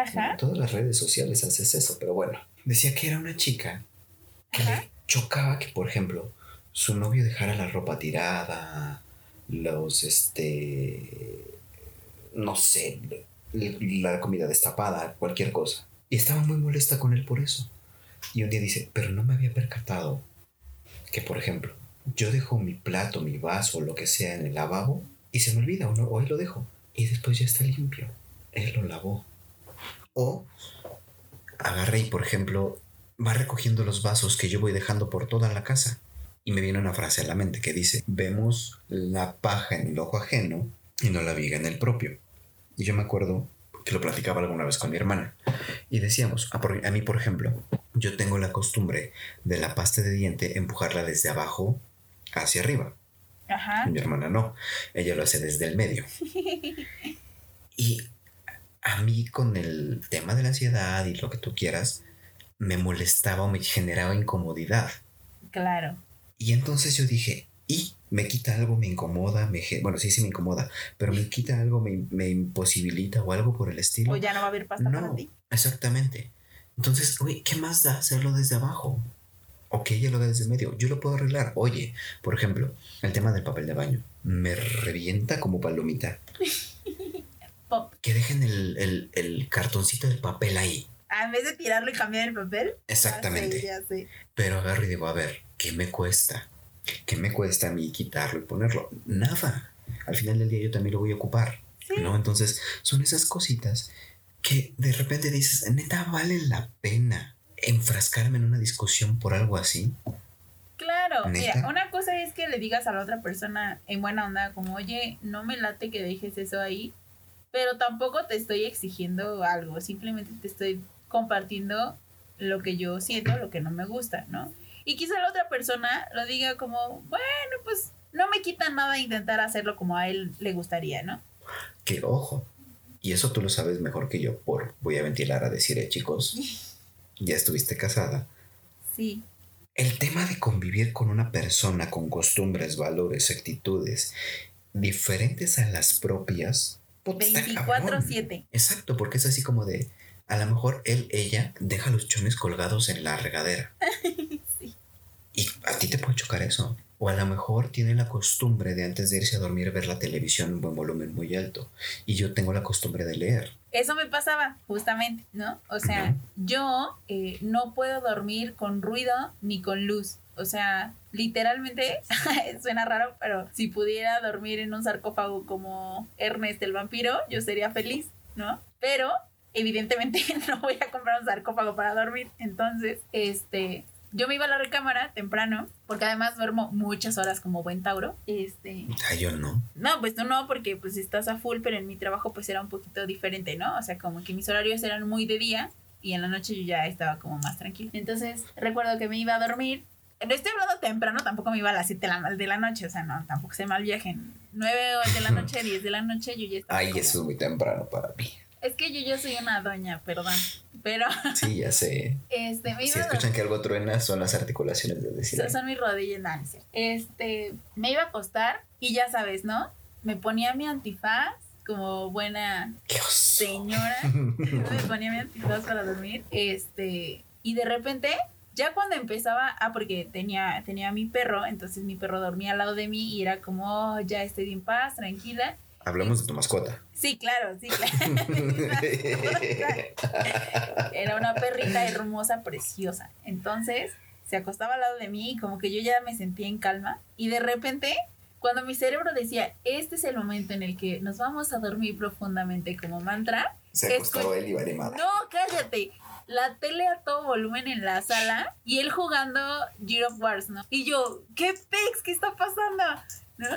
Ajá. En todas las redes sociales haces eso, pero bueno. Decía que era una chica que Ajá. le chocaba que, por ejemplo, su novio dejara la ropa tirada, los, este, no sé, la comida destapada, cualquier cosa. Y estaba muy molesta con él por eso. Y un día dice, pero no me había percatado que, por ejemplo, yo dejo mi plato, mi vaso, lo que sea en el lavabo y se me olvida o, no, o ahí lo dejo. Y después ya está limpio. Él lo lavó. O agarra y, por ejemplo, va recogiendo los vasos que yo voy dejando por toda la casa. Y me viene una frase a la mente que dice, vemos la paja en el ojo ajeno y no la viga en el propio. Y yo me acuerdo que lo platicaba alguna vez con mi hermana. Y decíamos, a, por- a mí por ejemplo, yo tengo la costumbre de la pasta de diente empujarla desde abajo hacia arriba. Ajá. Mi hermana no, ella lo hace desde el medio. Y a mí con el tema de la ansiedad y lo que tú quieras, me molestaba o me generaba incomodidad. Claro. Y entonces yo dije, y me quita algo, me incomoda, me bueno, sí, sí me incomoda, pero me quita algo, me, me imposibilita o algo por el estilo. O ya no va a haber pasta para No, ti. exactamente. Entonces, oye, ¿qué más da hacerlo desde abajo? O que ella lo haga desde el medio. Yo lo puedo arreglar. Oye, por ejemplo, el tema del papel de baño. Me revienta como palomita. Pop. Que dejen el, el- el cartoncito del papel ahí. Ah, en vez de tirarlo y cambiar el papel. Exactamente. Ya sé, ya sé. Pero agarro y digo, a ver, ¿qué me cuesta? ¿Qué me cuesta a mí quitarlo y ponerlo? Nada. Al final del día yo también lo voy a ocupar. Sí. ¿No? Entonces, son esas cositas que de repente dices, neta, vale la pena enfrascarme en una discusión por algo así. Claro, ¿Neta? mira, una cosa es que le digas a la otra persona en buena onda, como, oye, no me late que dejes eso ahí, pero tampoco te estoy exigiendo algo, simplemente te estoy compartiendo lo que yo siento, lo que no me gusta, ¿no? Y quizá la otra persona lo diga como, bueno, pues no me quita nada intentar hacerlo como a él le gustaría, ¿no? Que ojo. Y eso tú lo sabes mejor que yo por, voy a ventilar a decir, eh, chicos, ya estuviste casada. Sí, El tema de convivir con una persona con costumbres, valores, actitudes diferentes a las propias. Puta, está cabrón. 24/7. Exacto, porque es así como de, a lo mejor él, ella, deja los chones colgados en la regadera. Sí. Y a ti te puede chocar eso. O a lo mejor tiene la costumbre de antes de irse a dormir ver la televisión en un buen volumen muy alto. Y yo tengo la costumbre de leer. Eso me pasaba, justamente, ¿no? O sea, yo eh, no puedo dormir con ruido ni con luz. O sea, literalmente, suena raro, pero si pudiera dormir en un sarcófago como Ernest el vampiro, yo sería feliz, ¿no? Pero, evidentemente, no voy a comprar un sarcófago para dormir. Entonces, este, yo me iba a la recámara temprano, porque además duermo muchas horas como buen Tauro. Este, Ah, yo no. no, pues tú no, porque pues estás a full, pero en mi trabajo pues era un poquito diferente, ¿no? O sea, como que mis horarios eran muy de día y en la noche yo ya estaba como más tranquila. Entonces, recuerdo que me iba a dormir. No estoy hablando temprano, tampoco me iba a las 7 de la, noche, o sea, no, tampoco se mal viaje. 9 de la noche, 10 de la noche, yo ya estaba. Ay, como- eso es muy temprano para mí. Es que yo ya soy una doña, perdón. Pero, Sí, ya sé. este, Si escuchan que algo truena, son las articulaciones de decir. Son, son mis rodillas, no. Este, me iba a acostar y ya sabes, ¿no? Me ponía mi antifaz como buena señora. me ponía mi antifaz para dormir. Este, y de repente, ya cuando empezaba, ah, porque tenía, tenía a mi perro, entonces mi perro dormía al lado de mí y era como, "Oh, ya estoy en paz, tranquila. Hablamos de tu mascota. Sí, claro, sí, claro. Era una perrita hermosa, preciosa. Entonces se acostaba al lado de mí y como que yo ya me sentía en calma. Y de repente, cuando mi cerebro decía, este es el momento en el que nos vamos a dormir profundamente como mantra, Se acostó él y vale madre. no, cállate. La tele a todo volumen en la sala y él jugando Gear of Wars, ¿no? Y yo, ¿qué pex? ¿Qué está pasando? ¿No?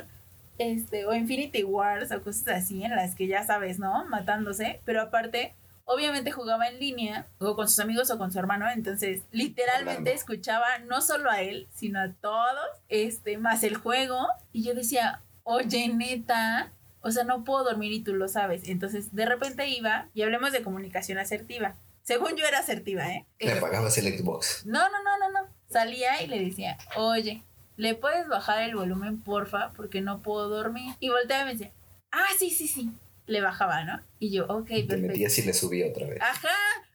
Este, o Infinity Wars o cosas así en las que ya sabes, ¿no? Matándose. Pero aparte, obviamente jugaba en línea o con sus amigos o con su hermano. Entonces, literalmente Hablando. escuchaba no solo a él, sino a todos, este, más el juego. Y yo decía, oye, neta, o sea, no puedo dormir y tú lo sabes. Entonces, de repente iba, y hablemos de comunicación asertiva. Según yo era asertiva, ¿eh? Le apagabas el Xbox. no, no, no, no, no. Salía y le decía, oye, ¿le puedes bajar el volumen, porfa? Porque no puedo dormir. Y volteaba y me decía, ah, sí, sí, sí. Le bajaba, ¿no? Y yo, ok, Te perfecto. metías y le subía otra vez. Ajá,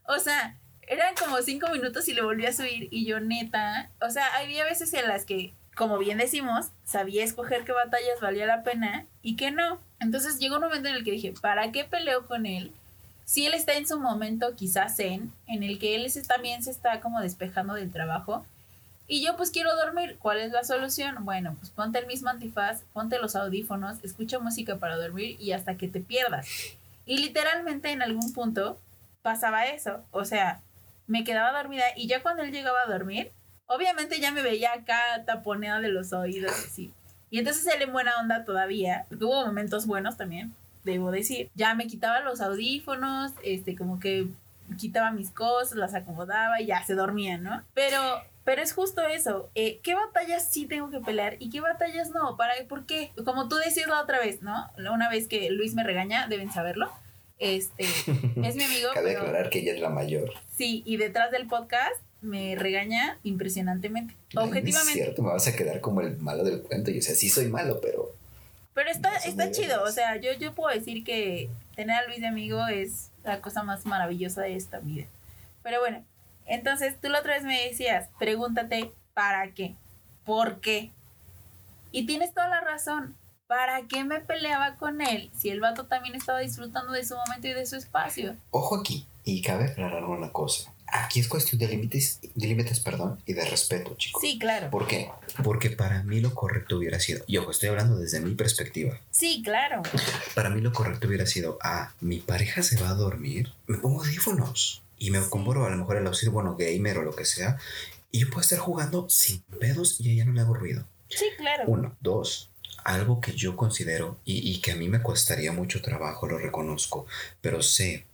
o sea, eran como cinco minutos y le volví a subir y yo neta, o sea, había veces en las que, como bien decimos, sabía escoger qué batallas valía la pena y qué no. Entonces llegó un momento en el que dije, ¿para qué peleo con él? Si él está en su momento quizás zen, en el que él también se está como despejando del trabajo. Y yo pues quiero dormir. ¿Cuál es la solución? Bueno, pues ponte el mismo antifaz, ponte los audífonos, escucha música para dormir y hasta que te pierdas. Y literalmente en algún punto pasaba eso. O sea, me quedaba dormida y ya cuando él llegaba a dormir, obviamente ya me veía acá taponeada de los oídos así. Y entonces él en buena onda todavía, hubo momentos buenos también, debo decir. Ya me quitaba los audífonos, este, como que quitaba mis cosas, las acomodaba y ya se dormía, ¿no? Pero, pero es justo eso. eh, ¿Qué batallas sí tengo que pelear y qué batallas no? ¿Para por qué? Como tú decías la otra vez, ¿no? Una vez que Luis me regaña, deben saberlo. Este, es mi amigo. Cabe pero- aclarar que ella es la mayor. Sí, y detrás del podcast me regaña impresionantemente. Ay, no Objetivamente. es cierto, me vas a quedar como el malo del cuento. Y o sea, sí soy malo, pero Pero está, está chido. O sea, yo, yo puedo decir que tener a Luis de amigo es la cosa más maravillosa de esta vida. Pero bueno, entonces tú la otra vez me decías, pregúntate, ¿para qué? ¿Por qué? Y tienes toda la razón. ¿Para qué me peleaba con él si el vato también estaba disfrutando de su momento y de su espacio? ojo aquí. Y cabe aclarar una cosa. Aquí es cuestión de límites, de límites, perdón, y de respeto, chicos. Sí, claro. ¿Por qué? Porque para mí lo correcto hubiera sido, y ojo, estoy hablando desde mi perspectiva, Sí, claro. para mí lo correcto hubiera sido, ah, mi pareja se va a dormir, me pongo audífonos y me compro a lo mejor el auxilio, bueno, gamer o lo que sea, y yo puedo estar jugando sin pedos y a ella no le hago ruido. Sí, claro. Uno, dos, algo que yo considero y, y que a mí me costaría mucho trabajo, lo reconozco, pero sé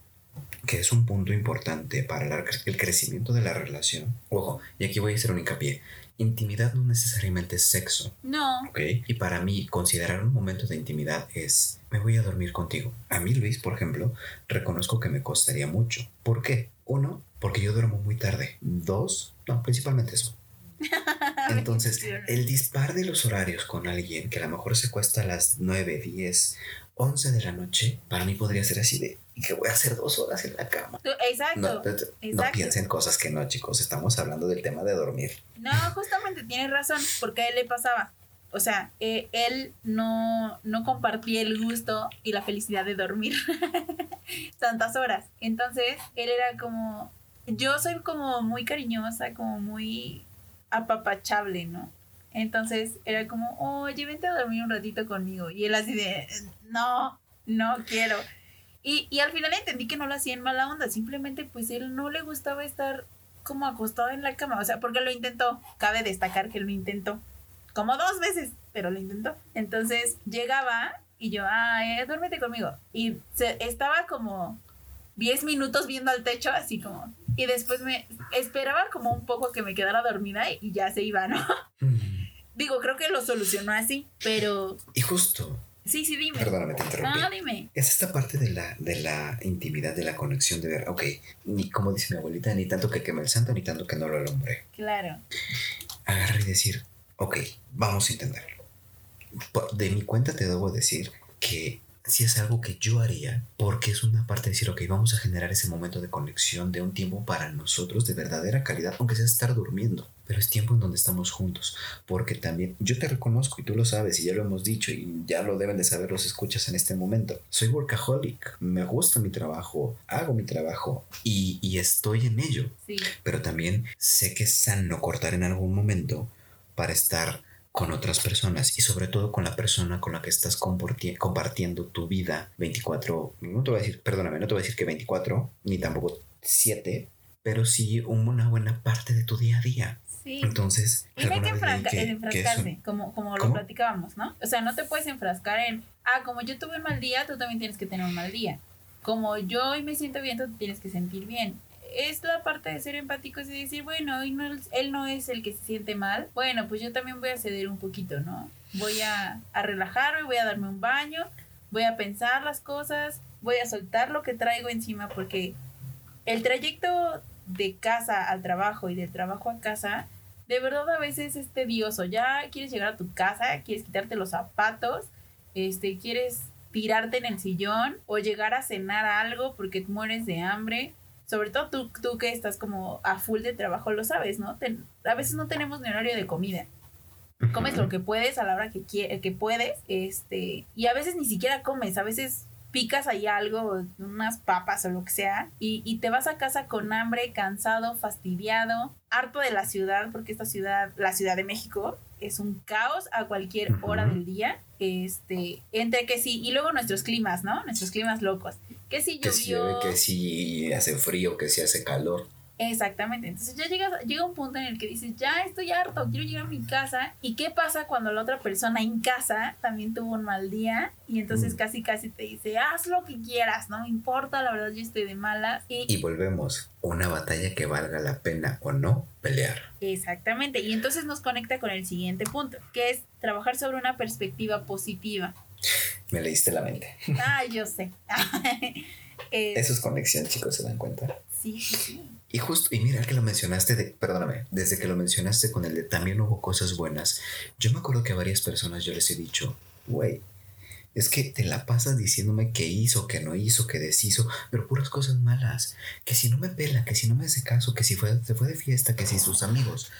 que es un punto importante para el crecimiento de la relación. Ojo, y aquí voy a hacer un hincapié. Intimidad no necesariamente es sexo, No, ¿ok? Y para mí, considerar un momento de intimidad es, me voy a dormir contigo. A mí, Luis, por ejemplo, reconozco que me costaría mucho. ¿Por qué? Uno, porque yo duermo muy tarde. Dos, no, principalmente eso. Entonces, el dispar de los horarios con alguien que a lo mejor se cuesta a las 9, 10, 11 de la noche, para mí podría ser así de, ¿y que voy a hacer dos horas en la cama? Exacto. No, piensen cosas que no, chicos. Estamos hablando del tema de dormir. No, justamente tienes razón, porque a él le pasaba. O sea, eh, él no, no compartía el gusto y la felicidad de dormir tantas horas. Entonces, él era como, yo soy como muy cariñosa, como muy apapachable, ¿no? Entonces era como, oye, vente a dormir un ratito conmigo. Y él así de, no, no quiero. Y, y al final entendí que no lo hacía en mala onda, simplemente pues él no le gustaba estar como acostado en la cama, o sea, porque lo intentó, cabe destacar que lo intentó, como dos veces, pero lo intentó. Entonces llegaba y yo, ay, duérmete conmigo. Y se, estaba como 10 minutos viendo al techo, así como, y después me esperaba como un poco que me quedara dormida y, y ya se iba, ¿no? Digo, creo que lo solucionó así, pero Y justo, sí, sí, dime. perdóname, te interrumpí. No, dime. Es esta parte de la, de la intimidad, de la conexión, de ver, ok, ni como dice mi abuelita, ni tanto que queme el santo, ni tanto que no lo alumbre. Claro. Agarrar y decir, ok, vamos a intentarlo. De mi cuenta te debo decir que si es algo que yo haría, porque es una parte de decir, ok, vamos a generar ese momento de conexión, de un tiempo para nosotros de verdadera calidad, aunque sea estar durmiendo, pero es tiempo en donde estamos juntos, porque también yo te reconozco y tú lo sabes y ya lo hemos dicho y ya lo deben de saber los escuchas en este momento. Soy workaholic, me gusta mi trabajo, hago mi trabajo y, y estoy en ello Sí. pero también sé que es sano cortar en algún momento para estar con otras personas y sobre todo con la persona con la que estás compartiendo tu vida 24, no te voy a decir, perdóname, no te voy a decir que 24, ni tampoco 7, pero sí una buena parte de tu día a día. Sí. Entonces, Y no hay que, que- que enfrascarse, un- como, como lo platicábamos, ¿no? O sea, no te puedes enfrascar en, ah, como yo tuve un mal día, tú también tienes que tener un mal día. Como yo hoy me siento bien, tú tienes que sentir bien. Es la parte de ser empáticos y decir, bueno, hoy no, él no es el que se siente mal. Bueno, pues yo también voy a ceder un poquito, ¿no? Voy a, a relajarme, voy a darme un baño, voy a pensar las cosas, voy a soltar lo que traigo encima porque el trayecto de casa al trabajo y del trabajo a casa, de verdad a veces es tedioso. Ya quieres llegar a tu casa, quieres quitarte los zapatos, este, quieres tirarte en el sillón o llegar a cenar algo porque mueres de hambre. Sobre todo tú, tú que estás como a full de trabajo, lo sabes, ¿no? a veces no tenemos ni horario de comida. Comes lo que puedes a la hora que, que puedes, este, y a veces ni siquiera comes, a veces picas ahí algo, unas papas o lo que sea, y, te vas a casa con hambre, cansado, fastidiado, harto de la ciudad, porque esta ciudad, la Ciudad de México, es un caos a cualquier hora del día. Este, entre que sí, y luego nuestros climas, ¿no? Nuestros climas locos. Que si llovió. Que si, que si hace frío, que si hace calor. Exactamente. Entonces ya llega, llega un punto en el que dices, ya estoy harto, quiero llegar a mi casa. ¿Y qué pasa cuando la otra persona en casa también tuvo un mal día? Y entonces mm. casi casi te dice, haz lo que quieras, no me importa, la verdad yo estoy de malas. Y, y volvemos, una batalla que valga la pena o no pelear. Exactamente. Y entonces nos conecta con el siguiente punto, que es trabajar sobre una perspectiva positiva. Me leíste la mente. Ah, yo sé. Eso es conexión, chicos, ¿se dan cuenta? Sí, sí, sí. Y justo, y mira que lo mencionaste, de, perdóname, desde que lo mencionaste con el de también hubo cosas buenas, yo me acuerdo que a varias personas yo les he dicho, güey, es que te la pasas diciéndome que hizo, que no hizo, que deshizo, pero puras cosas malas. Que si no me pela, que si no me hace caso, que si fue, se fue de fiesta, que si sus amigos.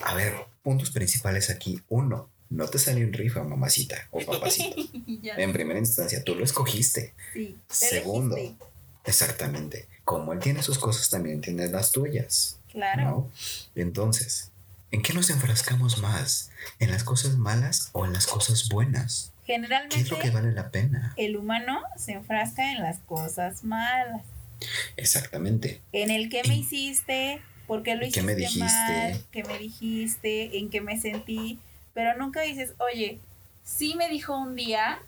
A ver, puntos principales aquí. Uno, no te salió en rifa, mamacita o papacito. en primera instancia, tú lo escogiste. Sí. Segundo, exactamente como él tiene sus cosas, también tiene las tuyas. Claro. Entonces, ¿en qué nos enfrascamos más? ¿En las cosas malas o en las cosas buenas? Generalmente. ¿Qué es lo que vale la pena? El humano se enfrasca en las cosas malas. Exactamente. En el que me hiciste, por qué lo hiciste ¿Qué me dijiste? mal, qué me dijiste, en qué me sentí, pero nunca dices, oye, sí me dijo un día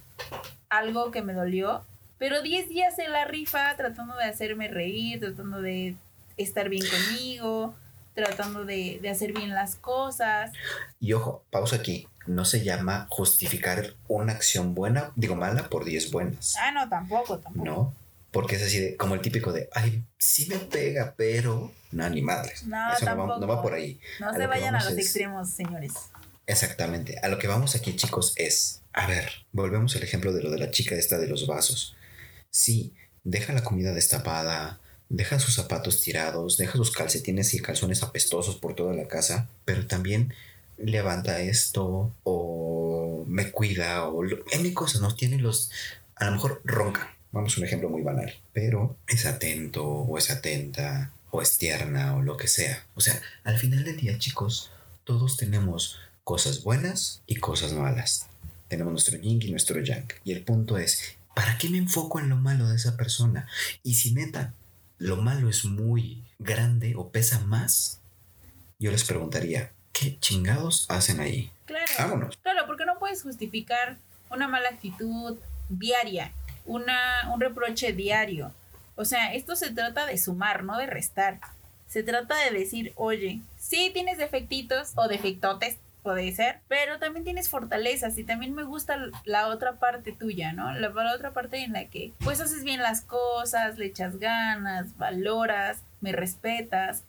algo que me dolió, pero 10 días en la rifa tratando de hacerme reír, tratando de estar bien conmigo, tratando de, hacer bien las cosas. Y ojo, pausa aquí. No se llama justificar una acción buena, digo mala, por 10 buenas. Ah, no, tampoco, tampoco. No, porque es así de, como el típico de, ay, sí me pega, pero no, ni madres. No, Eso No, va, por ahí. No se vayan a los extremos, señores. Exactamente. A lo que vamos aquí, chicos, es, a ver, volvemos al ejemplo de lo de la chica esta de los vasos. Sí, deja la comida destapada, deja sus zapatos tirados, deja sus calcetines y calzones apestosos por toda la casa, pero también levanta esto o me cuida o en mi cosa no tiene los a lo mejor ronca vamos a un ejemplo muy banal pero es atento o es atenta o es tierna o lo que sea o sea al final del día chicos todos tenemos cosas buenas y cosas malas tenemos nuestro yin y nuestro yang y el punto es ¿para qué me enfoco en lo malo de esa persona? Y si neta, lo malo es muy grande o pesa más, yo les preguntaría, ¿qué chingados hacen ahí? Claro. Vámonos. Claro, porque no puedes justificar una mala actitud diaria, una, un reproche diario. O sea, esto se trata de sumar, no de restar. Se trata de decir, oye, sí tienes defectitos o defectotes, puede ser, pero también tienes fortalezas y también me gusta la otra parte tuya, ¿no? La, otra parte en la que pues haces bien las cosas, le echas ganas, valoras, me respetas.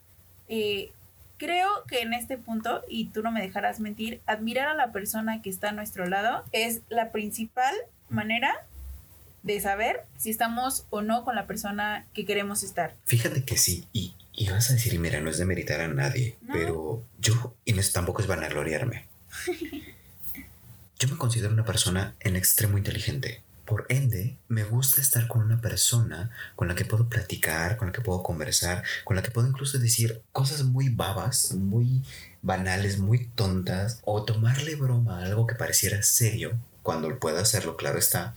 Eh, creo que en este punto, y tú no me dejarás mentir, admirar a la persona que está a nuestro lado es la principal manera de saber si estamos o no con la persona que queremos estar. Fíjate que sí, y y vas a decir, mira, no es de meritar a nadie, pero yo, y no tampoco es vanagloriarme. yo me considero una persona en extremo inteligente. Por ende, me gusta estar con una persona con la que puedo platicar, con la que puedo conversar, con la que puedo incluso decir cosas muy babas, muy banales, muy tontas, o tomarle broma a algo que pareciera serio, cuando pueda hacerlo, claro está.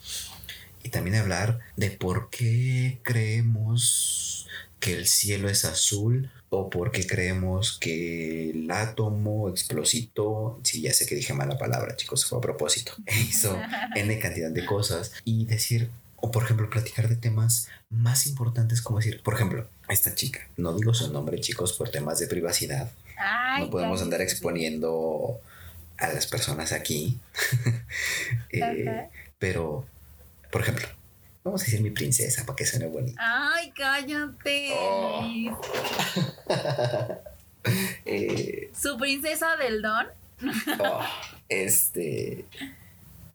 Y también hablar de por qué creemos que el cielo es azul o porque creemos que el átomo explositó, sí, ya sé que dije mala palabra, chicos, fue a propósito, hizo N cantidad de cosas y decir, O por ejemplo, platicar de temas más importantes como decir, por ejemplo, esta chica, no digo su nombre chicos por temas de privacidad. Ay, no podemos andar exponiendo a las personas aquí. Eh, pero, por ejemplo, vamos a decir mi princesa para que suene bonito. Ay, cállate. Oh. Eh, Su princesa del don. oh, este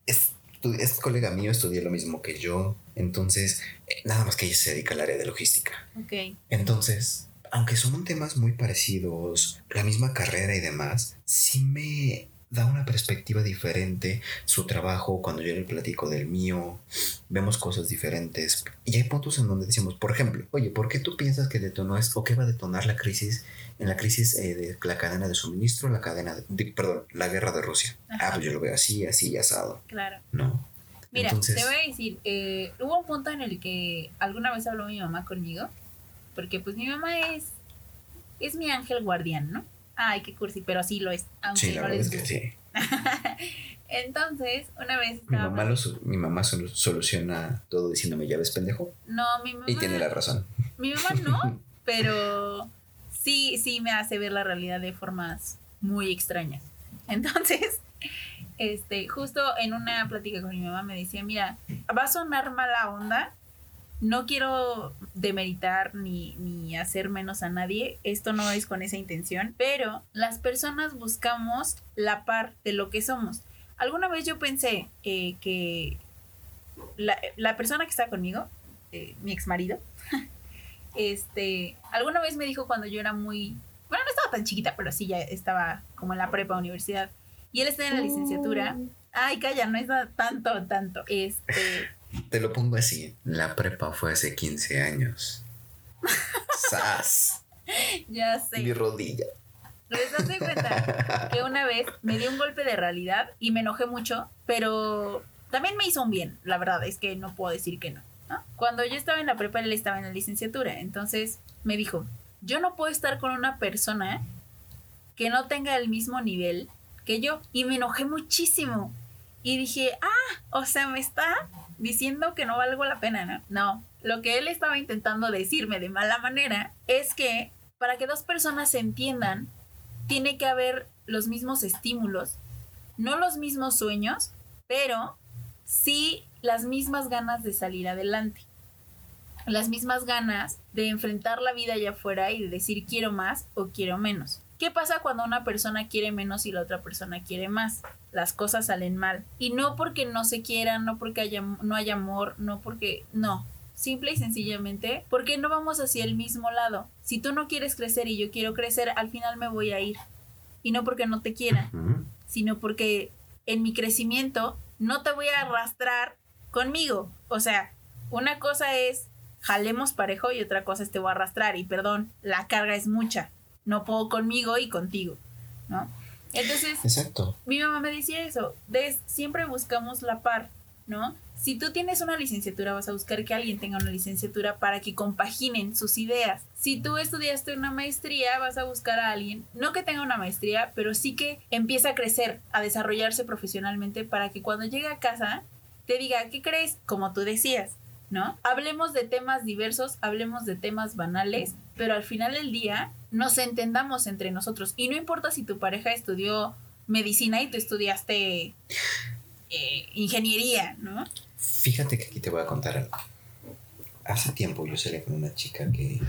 es, tu- es colega mío, estudia lo mismo que yo. Entonces, eh, nada más que ella se dedica al área de logística. Ok. Entonces, aunque son temas muy parecidos, la misma carrera y demás, sí me da una perspectiva diferente su trabajo cuando yo le platico del mío, vemos cosas diferentes y hay puntos en donde decimos, por ejemplo, oye, ¿por qué tú piensas que detonó es o qué va a detonar la crisis en la crisis eh, de la cadena de suministro, la cadena, de, de- perdón, la guerra de Rusia? Ajá. Ah, pues yo lo veo así, así y asado, Claro. ¿no? Mira, Entonces- te voy a decir, eh, hubo un punto en el que alguna vez habló mi mamá conmigo, porque pues mi mamá es, es mi ángel guardián, ¿no? Ay, qué cursi, pero sí lo es, aunque Sí, la no verdad es que sí. Entonces, una vez Mi mamá, lo, mi mamá solu- soluciona todo diciéndome, ya ves pendejo. No, mi mamá... Y tiene la razón. Mi mamá no, pero sí, sí me hace ver la realidad de formas muy extrañas. Entonces, este, justo en una plática con mi mamá me decía, mira, va a sonar mala onda, no quiero demeritar ni, ni hacer menos a nadie, esto no es con esa intención, pero las personas buscamos la par de lo que somos. Alguna vez yo pensé eh, que la, la persona que está conmigo, eh, mi ex marido, este, alguna vez me dijo cuando yo era muy, bueno, no estaba tan chiquita, pero sí ya estaba como en la prepa universidad. Y él está en la licenciatura. Ay, calla, no es tanto, tanto. Este, Te lo pongo así. La prepa fue hace 15 años. ¡Sas! ya sé. Mi rodilla. ¿Les das de cuenta que una vez me dio un golpe de realidad y me enojé mucho, pero también me hizo un bien, la verdad, es que no puedo decir que no. ¿no? Cuando yo estaba en la prepa, él estaba en la licenciatura, entonces me dijo, yo no puedo estar con una persona que no tenga el mismo nivel que yo. Y me enojé muchísimo. Y dije, ah, o sea, me está diciendo que no valgo la pena, ¿no? No, lo que él estaba intentando decirme de mala manera es que para que dos personas se entiendan, tiene que haber los mismos estímulos, no los mismos sueños, pero sí las mismas ganas de salir adelante. Las mismas ganas de enfrentar la vida allá afuera y de decir quiero más o quiero menos. ¿Qué pasa cuando una persona quiere menos y la otra persona quiere más? Las cosas salen mal. Y no porque no se quieran, no porque haya, no haya amor, no porque... No. Simple y sencillamente porque no vamos hacia el mismo lado. Si tú no quieres crecer y yo quiero crecer, al final me voy a ir. Y no porque no te quiera, sino porque en mi crecimiento no te voy a arrastrar conmigo. O sea, una cosa es jalemos parejo y otra cosa es te voy a arrastrar. Y perdón, la carga es mucha. No puedo conmigo y contigo, ¿no? Entonces, Exacto. mi mamá me decía eso, de, siempre buscamos la par, ¿no? Si tú tienes una licenciatura, vas a buscar que alguien tenga una licenciatura para que compaginen sus ideas. Si tú estudiaste una maestría, vas a buscar a alguien, no que tenga una maestría, pero sí que empiece a crecer, a desarrollarse profesionalmente para que cuando llegue a casa te diga, ¿qué crees? Como tú decías, ¿no? Hablemos de temas diversos, hablemos de temas banales, pero al final del día nos entendamos entre nosotros. Y no importa si tu pareja estudió medicina y tú estudiaste eh, ingeniería, ¿no? Fíjate que aquí te voy a contar algo. Hace tiempo yo salí con una chica que,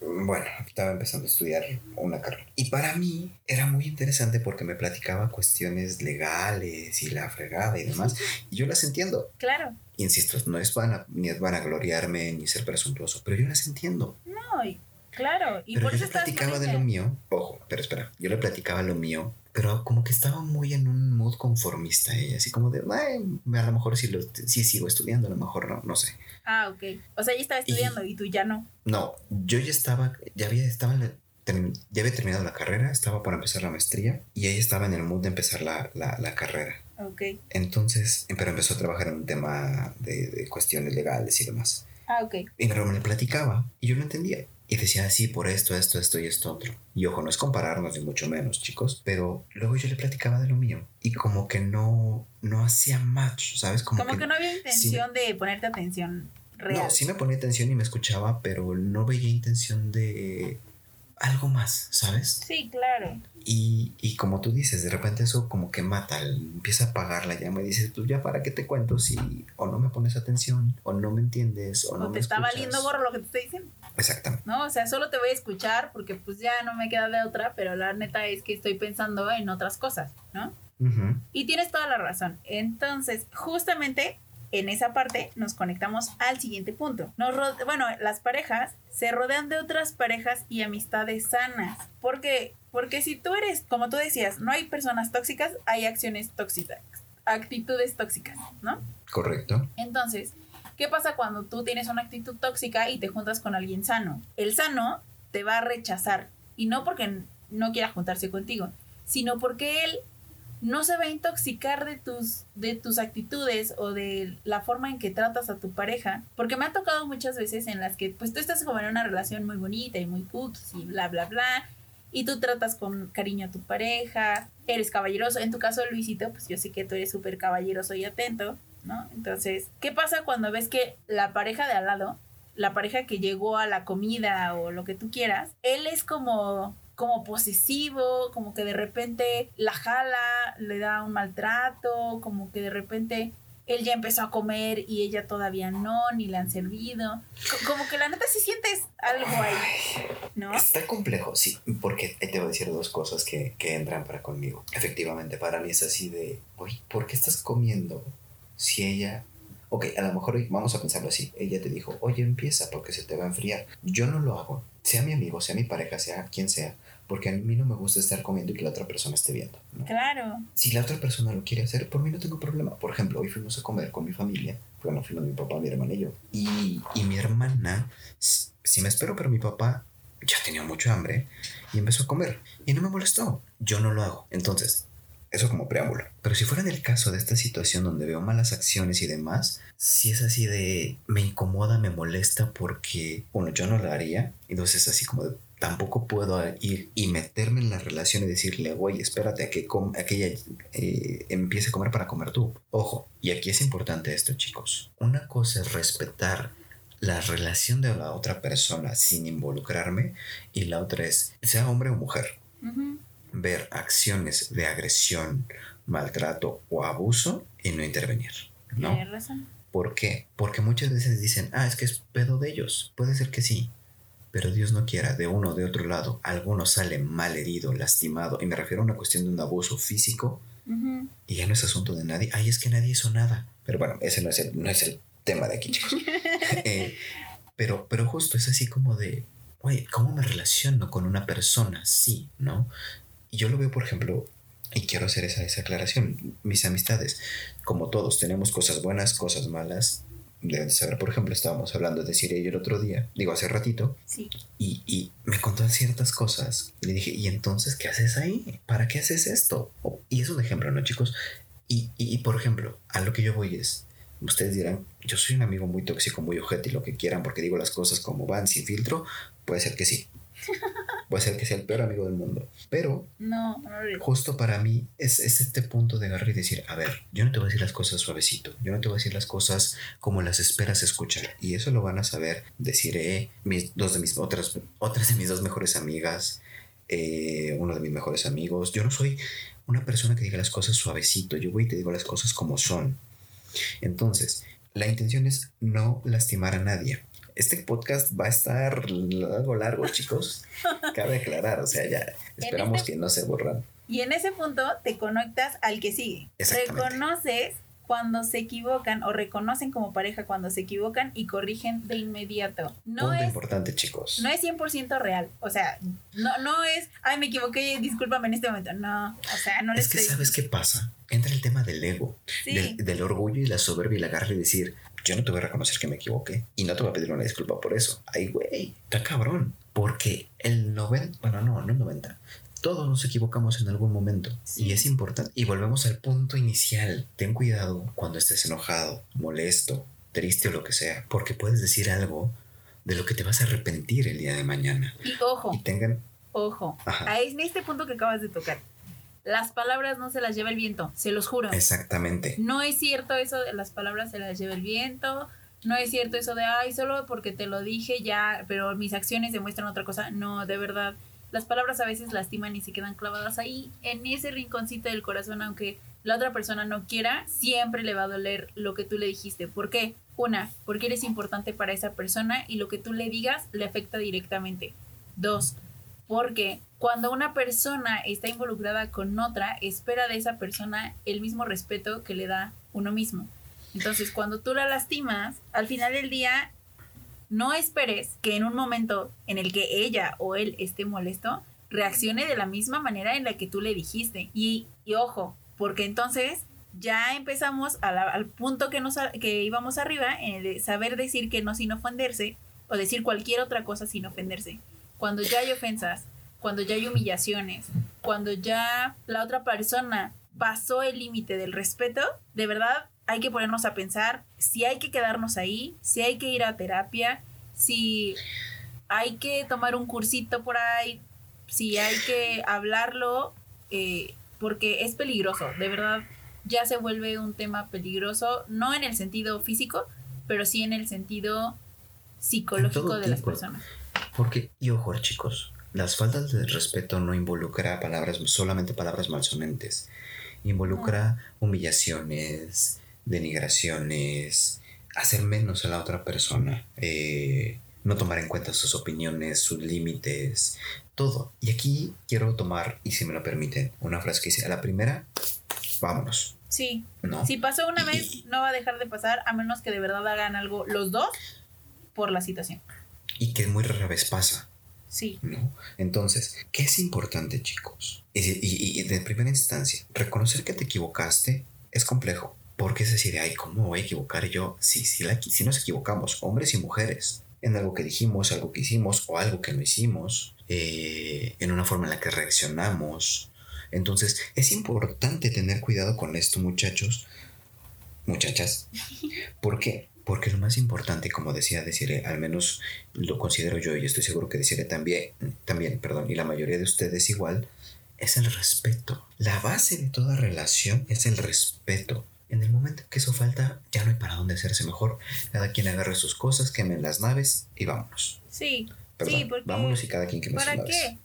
bueno, estaba empezando a estudiar una carrera. Y para mí era muy interesante porque me platicaba cuestiones legales y la fregada y demás. Y yo las entiendo. Claro. Insisto, no es vana, ni es vanagloriarme ni ser presuntuoso, pero yo las entiendo. No, y- claro. Y pero por yo eso le platicaba de lo mío. Ojo, pero espera, yo le platicaba lo mío, pero como que estaba muy en un mood conformista ella, así como de, "Ay, a lo mejor sí, lo, sí sigo estudiando, a lo mejor no, no sé. Ah, ok. O sea, ella estaba estudiando y, tú ya no. No, yo ya estaba, ya había, estaba en la- term- ya había terminado la carrera, estaba por empezar la maestría y ella estaba en el mood de empezar la, la, la carrera. Ok. Entonces, pero empezó a trabajar en un tema de, de cuestiones legales y demás. Ah, ok. Y me platicaba y yo lo entendía. Y decía, sí, por esto, esto, esto y esto otro. Y ojo, no es compararnos ni mucho menos, chicos. Pero luego yo le platicaba de lo mío. Y como que no, no hacía match, ¿sabes? Como, que, no había intención de ponerte atención real. No, sí me ponía atención y me escuchaba, pero no veía intención de algo más, ¿sabes? Sí, claro. Y, y, como tú dices, de repente eso como que mata, empieza a apagar la llama y dices, pues ya para qué te cuento si o no me pones atención, o no me entiendes, o, no te está valiendo gorro lo que te estoy diciendo. Exactamente. No, o sea, solo te voy a escuchar porque pues ya no me queda de otra, pero la neta es que estoy pensando en otras cosas, ¿no? Y tienes toda la razón. Entonces, justamente en esa parte nos conectamos al siguiente punto. Nos bueno, las parejas se rodean de otras parejas y amistades sanas. ¿Por qué? Porque si tú eres, como tú decías, no hay personas tóxicas, hay acciones tóxicas, actitudes tóxicas, ¿no? Correcto. Entonces, ¿qué pasa cuando tú tienes una actitud tóxica y te juntas con alguien sano? El sano te va a rechazar y no porque no quiera juntarse contigo, sino porque él no se va a intoxicar de tus, de tus actitudes o de la forma en que tratas a tu pareja. Porque me ha tocado muchas veces en las que pues tú estás como en una relación muy bonita y muy putos y bla, bla, bla. Y tú tratas con cariño a tu pareja, eres caballeroso. En tu caso, Luisito, pues yo sé que tú eres súper caballeroso y atento, ¿no? Entonces, ¿qué pasa cuando ves que la pareja de al lado, la pareja que llegó a la comida o lo que tú quieras, él es como como posesivo, como que de repente la jala, le da un maltrato, como que de repente él ya empezó a comer y ella todavía no, ni le han servido. Como que la neta sí sientes algo ahí, ¿no? Está complejo, sí, porque te voy a decir dos cosas que, que entran para conmigo. Efectivamente, para mí es así de, oye, ¿por qué estás comiendo si ella Ok, a lo mejor vamos a pensarlo así. Ella te dijo, oye, empieza porque se te va a enfriar. Yo no lo hago. Sea mi amigo, sea mi pareja, sea quien sea porque a mí no me gusta estar comiendo y que la otra persona esté viendo. Claro. Si la otra persona lo quiere hacer, por mí no tengo problema. Por ejemplo, hoy fuimos a comer con mi familia, bueno, fuimos mi papá, mi hermana y yo. Y, y mi hermana, si me espero, pero mi papá ya tenía mucho hambre y empezó a comer y no me molestó. Yo no lo hago. Entonces, eso como preámbulo. Pero si fuera en el caso de esta situación donde veo malas acciones y demás, si es así de me incomoda, me molesta porque, uno, yo no lo haría. Entonces, así como de tampoco puedo ir y meterme en la relación y decirle, güey, espérate a que, ella eh, empiece a comer para comer tú. Ojo, y aquí es importante esto, chicos. Una cosa es respetar la relación de la otra persona sin involucrarme y la otra es, sea hombre o mujer, ver acciones de agresión, maltrato o abuso y no intervenir. ¿no? Tienes razón. ¿Por qué? Porque muchas veces dicen, ah, es que es pedo de ellos. Puede ser que sí, pero Dios no quiera, de uno o de otro lado, alguno sale mal herido, lastimado, y me refiero a una cuestión de un abuso físico, y ya no es asunto de nadie, ay, es que nadie hizo nada. Pero bueno, ese no es el, no es el tema de aquí, chicos. Eh, pero, pero justo es así como de, oye, ¿cómo me relaciono con una persona así, no? Y yo lo veo, por ejemplo, y quiero hacer esa, esa aclaración, mis amistades, como todos, tenemos cosas buenas, cosas malas, deben saber, por ejemplo, estábamos hablando de Siria y el otro día, digo hace ratito, sí. y, y, me contó ciertas cosas. Y le dije, ¿y entonces qué haces ahí? ¿Para qué haces esto? y es un ejemplo, ¿no, chicos? Y, y, por ejemplo, a lo que yo voy es, ustedes dirán, yo soy un amigo muy tóxico, muy ojete y lo que quieran, porque digo las cosas como van, sin filtro, puede ser que sí. Puede ser que sea el peor amigo del mundo. Pero no, justo para mí es, este punto de agarrar y decir, a ver, yo no te voy a decir las cosas suavecito, yo no te voy a decir las cosas como las esperas escuchar. Y eso lo van a saber, deciré mis dos de mis otras, otras de mis dos mejores amigas, eh, uno de mis mejores amigos. Yo no soy una persona que diga las cosas suavecito, yo voy y te digo las cosas como son. Entonces, la intención es no lastimar a nadie este podcast va a estar algo largo, chicos. Cabe aclarar, o sea, ya esperamos este que no se borran. Y en ese punto te conectas al que sigue. Reconoces cuando se equivocan o reconocen como pareja cuando se equivocan y corrigen de inmediato. No Punto es importante, chicos. No es 100% real. O sea, no, no es, ay, me equivoqué, discúlpame en este momento. No, o sea, no Es que, ¿sabes qué pasa? Entra el tema del ego, del, del, orgullo y la soberbia y la garra y decir, yo no te voy a reconocer que me equivoqué y no te voy a pedir una disculpa por eso. Ay, güey, está cabrón. Porque el 90, bueno, no, no el 90. Todos nos equivocamos en algún momento y es importante. Y volvemos al punto inicial. Ten cuidado cuando estés enojado, molesto, triste o lo que sea, porque puedes decir algo de lo que te vas a arrepentir el día de mañana. Y ojo. Y tengan... Ojo. Ahí en este punto que acabas de tocar. Las palabras no se las lleva el viento, se los juro. Exactamente. No es cierto eso de las palabras se las lleva el viento. No es cierto eso de, ay, solo porque te lo dije ya, pero mis acciones demuestran otra cosa. No, de verdad. Las palabras a veces lastiman y se quedan clavadas ahí, en ese rinconcito del corazón, aunque la otra persona no quiera, siempre le va a doler lo que tú le dijiste. ¿Por qué? Una, porque eres importante para esa persona y lo que tú le digas le afecta directamente. Dos, porque cuando una persona está involucrada con otra, espera de esa persona el mismo respeto que le da uno mismo. Entonces, cuando tú la lastimas, al final del día, no esperes que en un momento en el que ella o él esté molesto, reaccione de la misma manera en la que tú le dijiste. Y, ojo, porque entonces ya empezamos al punto que, nos, que íbamos arriba, en el de saber decir que no sin ofenderse, o decir cualquier otra cosa sin ofenderse. Cuando ya hay ofensas, cuando ya hay humillaciones, cuando ya la otra persona pasó el límite del respeto, de verdad hay que ponernos a pensar si hay que quedarnos ahí, si hay que ir a terapia, si hay que tomar un cursito por ahí, si hay que hablarlo, eh, porque es peligroso, de verdad ya se vuelve un tema peligroso, no en el sentido físico, pero sí en el sentido psicológico de las personas. Porque, y ojo, chicos, las faltas de respeto no involucra palabras, solamente palabras malsonantes. Involucra humillaciones, denigraciones, hacer menos a la otra persona, eh, no tomar en cuenta sus opiniones, sus límites, todo. Y aquí quiero tomar, y si me lo permiten, una frase que dice, a la primera, vámonos. Sí. Si pasó una vez, no va a dejar de pasar a menos que de verdad hagan algo los dos por la situación y que muy rara vez pasa. Sí. ¿No? Entonces, ¿qué es importante, chicos? Y, de primera instancia, reconocer que te equivocaste es complejo. Porque es decir, ay, ¿cómo voy a equivocar yo? Si, si, si nos equivocamos, hombres y mujeres, en algo que dijimos, algo que hicimos o algo que no hicimos, eh, en una forma en la que reaccionamos. Entonces, es importante tener cuidado con esto, muchachos, muchachas. ¿Por qué? Porque lo más importante, como decía Desiree, al menos lo considero yo y estoy seguro que Desiree también, también, perdón, y la mayoría de ustedes igual, es el respeto. La base de toda relación es el respeto. En el momento que eso falta, ya no hay para dónde hacerse mejor. Cada quien agarre sus cosas, quemen las naves y vámonos. Sí, sí, porque vámonos y cada quien queme sus naves. ¿Para qué?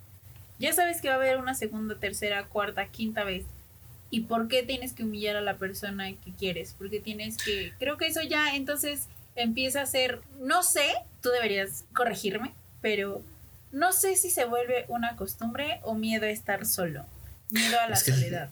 Ya sabes que va a haber una segunda, tercera, cuarta, quinta vez. ¿Y por qué tienes que humillar a la persona que quieres? Porque tienes que... Creo que eso ya entonces empieza a ser... No sé, tú deberías corregirme, pero no sé si se vuelve una costumbre o miedo a estar solo. Miedo a la soledad.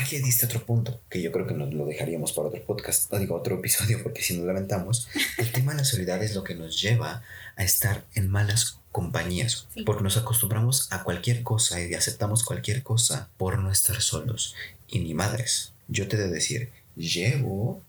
Aquí diste otro punto que yo creo que nos lo dejaríamos para otro podcast, digo otro episodio, porque si nos lamentamos, el tema de la soledad es lo que nos lleva a estar en malas compañías, porque nos acostumbramos a cualquier cosa y aceptamos cualquier cosa por no estar solos y ni madres. Yo te de decir, llevo,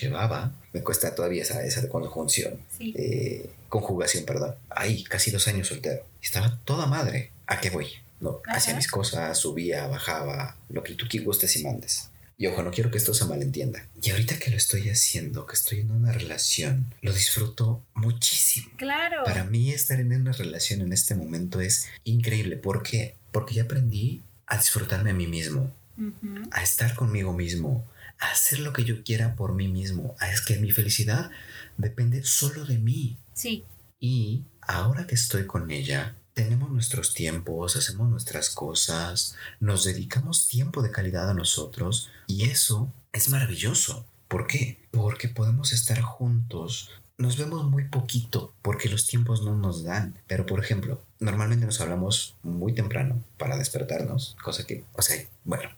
llevaba, me cuesta todavía esa, esa conjunción, eh, conjugación, perdón, ahí casi dos años soltero. Estaba toda madre. ¿A qué voy? No, hacía mis cosas, subía, bajaba, lo que tú gustes y mandes. Y ojo, no quiero que esto se malentienda. Y ahorita que lo estoy haciendo, que estoy en una relación, lo disfruto muchísimo. Claro. Para mí estar en una relación en este momento es increíble. ¿Por qué? Porque ya aprendí a disfrutarme a mí mismo a estar conmigo mismo, a hacer lo que yo quiera por mí mismo. Es que mi felicidad depende solo de mí. Sí. Y ahora que estoy con ella, tenemos nuestros tiempos, hacemos nuestras cosas, nos dedicamos tiempo de calidad a nosotros y eso es maravilloso. ¿Por qué? Porque podemos estar juntos nos vemos muy poquito porque los tiempos no nos dan. Pero, por ejemplo, normalmente nos hablamos muy temprano para despertarnos, cosa que, o sea, bueno.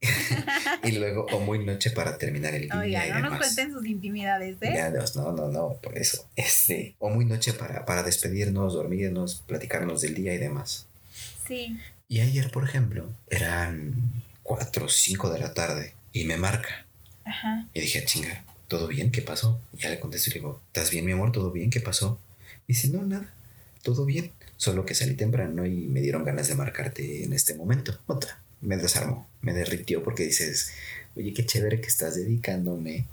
y luego, o muy noche para terminar el día. Oiga, no nos cuenten sus intimidades, ¿eh? no, no, no, por eso. Este, o muy noche para, para despedirnos, dormirnos, platicarnos del día y demás. Sí. Y ayer, por ejemplo, eran 4 o 5 de la tarde y me marca. Ajá. Y dije, chinga, ¿todo bien? ¿Qué pasó? ya le contesto y le digo, ¿estás bien, mi amor? ¿Todo bien? ¿Qué pasó? Me dice, no, nada, todo bien. Solo que salí temprano y me dieron ganas de marcarte en este momento. Otra, me desarmó, me derritió porque dices, oye, qué chévere que estás dedicándome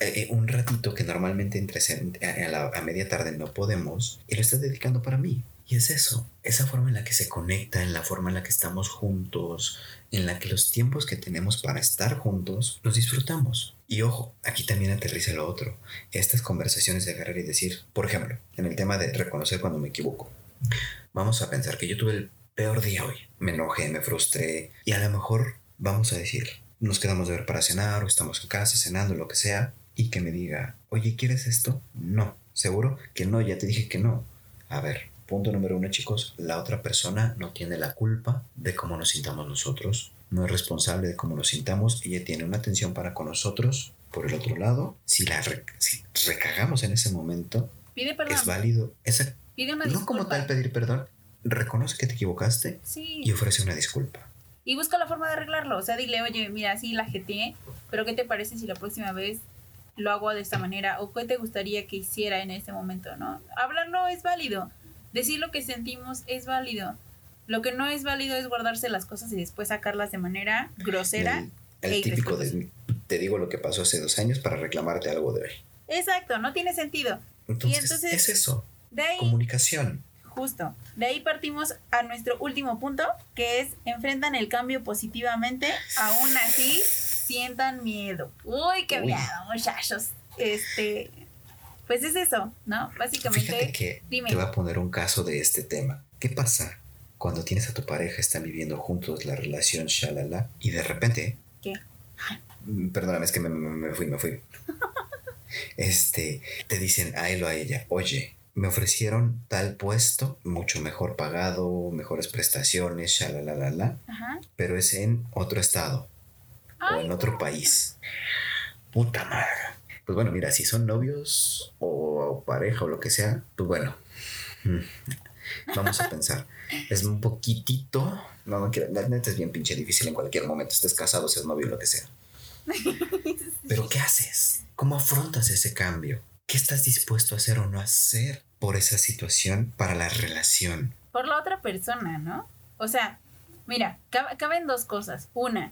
eh, eh, un ratito que normalmente entre a, a media tarde no podemos y lo estás dedicando para mí. Y es eso, esa forma en la que se conecta, en la forma en la que estamos juntos, en la que los tiempos que tenemos para estar juntos los disfrutamos. Y ojo, aquí también aterriza lo otro, estas conversaciones de agarrar y decir, por ejemplo, en el tema de reconocer cuando me equivoco. Vamos a pensar que yo tuve el peor día hoy, me enojé, me frustré y a lo mejor vamos a decir, nos quedamos de ver para cenar o estamos en casa cenando, lo que sea, y que me diga, oye, ¿quieres esto? No, seguro que no, ya te dije que no. A ver, punto número uno, chicos, la otra persona no tiene la culpa de cómo nos sintamos nosotros, no es responsable de cómo nos sintamos, ella tiene una atención para con nosotros. Por el otro lado, si la si recagamos en ese momento, Pide perdón. es válido. Esa, Pide una no como tal pedir perdón, reconoce que te equivocaste Sí. y ofrece una disculpa. Y busca la forma de arreglarlo. O sea, dile, oye, mira, sí la jeteé, pero ¿qué te parece si la próxima vez lo hago de esta manera? ¿O qué te gustaría que hiciera en este momento, no? Hablarlo es válido. Decir lo que sentimos es válido. Lo que no es válido es guardarse las cosas y después sacarlas de manera grosera. El, e típico de te digo lo que pasó hace dos años para reclamarte algo de hoy. Exacto, no tiene sentido. Entonces, entonces- es eso, De ahí, comunicación. Justo, de ahí partimos a nuestro último punto, que es enfrentan el cambio positivamente, aún así sientan miedo. Uy, qué Uy. miedo, muchachos. Este, pues es eso, ¿no? Básicamente, Fíjate que dime. te voy a poner un caso de este tema. ¿Qué pasa cuando tienes a tu pareja, están viviendo juntos la relación, shalala, y de repente... ¿Qué? Mm, Perdóname, es que me, me- me fui, me fui. Este, te dicen a él o a ella, oye, me ofrecieron tal puesto, mucho mejor pagado, mejores prestaciones, Ajá. pero es en otro estado o en otro país. Puta madre. Pues bueno, mira, si son novios o pareja o lo que sea, pues bueno. mm, Vamos a pensar. Es un poquitito. No, no quiero. La neta es bien pinche difícil en cualquier momento. Estés casado, seas novio, lo que sea. Pero ¿qué haces? ¿Cómo afrontas ese cambio? ¿Qué estás dispuesto a hacer o no hacer por esa situación para la relación? por la otra persona, ¿no? O sea, mira, cab- caben dos cosas. Una,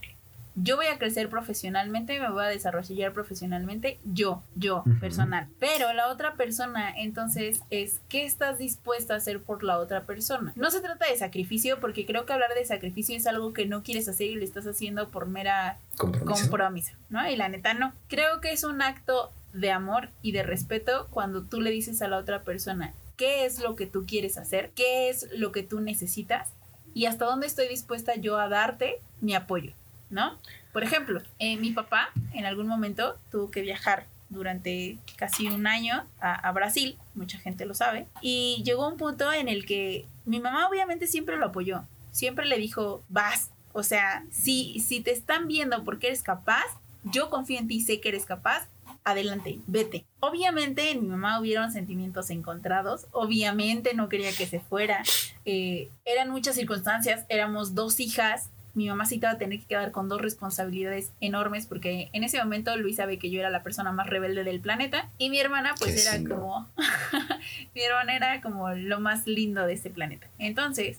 yo voy a crecer profesionalmente, me voy a desarrollar profesionalmente, yo, yo, personal. Pero la otra persona, entonces, es qué estás dispuesta a hacer por la otra persona. No se trata de sacrificio, porque creo que hablar de sacrificio es algo que no quieres hacer y lo estás haciendo por mera ¿Compromiso? compromiso, ¿no? Y la neta no. Creo que es un acto de amor y de respeto cuando tú le dices a la otra persona qué es lo que tú quieres hacer, qué es lo que tú necesitas y hasta dónde estoy dispuesta yo a darte mi apoyo, ¿no? Por ejemplo, eh, mi papá en algún momento tuvo que viajar durante casi un año a, Brasil, mucha gente lo sabe, y llegó un punto en el que mi mamá obviamente siempre lo apoyó, siempre le dijo, vas, o sea, si, si te están viendo porque eres capaz, yo confío en ti, sé que eres capaz, adelante, vete. Obviamente en mi mamá hubieron sentimientos encontrados, obviamente no quería que se fuera, eh, eran muchas circunstancias, éramos dos hijas, mi mamá sí iba a tener que quedar con dos responsabilidades enormes porque en ese momento Luis sabe que yo era la persona más rebelde del planeta y mi hermana pues era como mi hermana era como lo más lindo de este planeta. Entonces,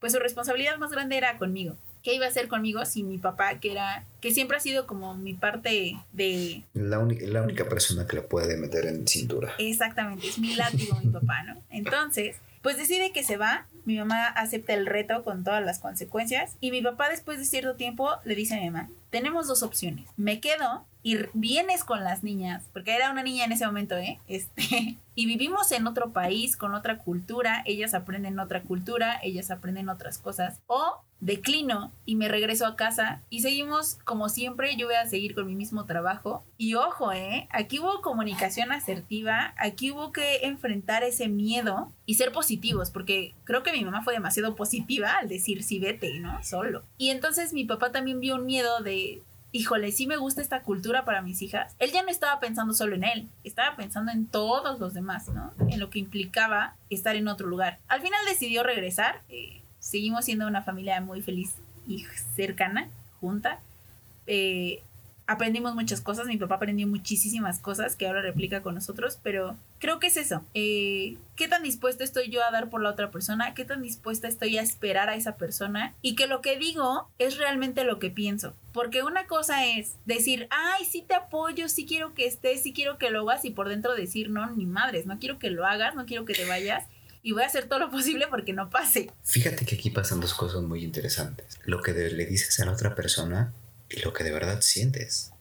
pues su responsabilidad más grande era conmigo. ¿Qué iba a hacer conmigo si mi papá, que era, que siempre ha sido como mi parte de, La, la única persona que la puede meter en cintura. exactamente, es mi látigo mi papá, ¿no? Entonces, pues decide que se va, mi mamá acepta el reto con todas las consecuencias y mi papá después de cierto tiempo le dice a mi mamá, tenemos dos opciones, me quedo y vienes con las niñas, porque era una niña en ese momento, ¿eh? Este, y vivimos en otro país, con otra cultura, ellas aprenden otra cultura, ellas aprenden otras cosas, o declino y me regreso a casa y seguimos como siempre, yo voy a seguir con mi mismo trabajo. Y ojo, ¿eh? Aquí hubo comunicación asertiva, aquí hubo que enfrentar ese miedo y ser positivos, porque creo que mi mamá fue demasiado positiva al decir sí vete, ¿no? Solo. Y entonces mi papá también vio un miedo de híjole, sí me gusta esta cultura para mis hijas. Él ya no estaba pensando solo en él, estaba pensando en todos los demás, ¿no? En lo que implicaba estar en otro lugar. Al final decidió regresar. eh, seguimos siendo una familia muy feliz y cercana, junta. Eh, aprendimos muchas cosas, mi papá aprendió muchísimas cosas que ahora replica con nosotros, pero creo que es eso. Eh, ¿Qué tan dispuesta estoy yo a dar por la otra persona? ¿Qué tan dispuesta estoy a esperar a esa persona? Y que lo que digo es realmente lo que pienso. Porque una cosa es decir, ay, sí te apoyo, sí quiero que estés, sí quiero que lo hagas y por dentro decir, no, ni madres, no quiero que lo hagas, no quiero que te vayas y voy a hacer todo lo posible porque no pase. Fíjate que aquí pasan dos cosas muy interesantes. Lo que le dices a la otra persona y lo que de verdad sientes.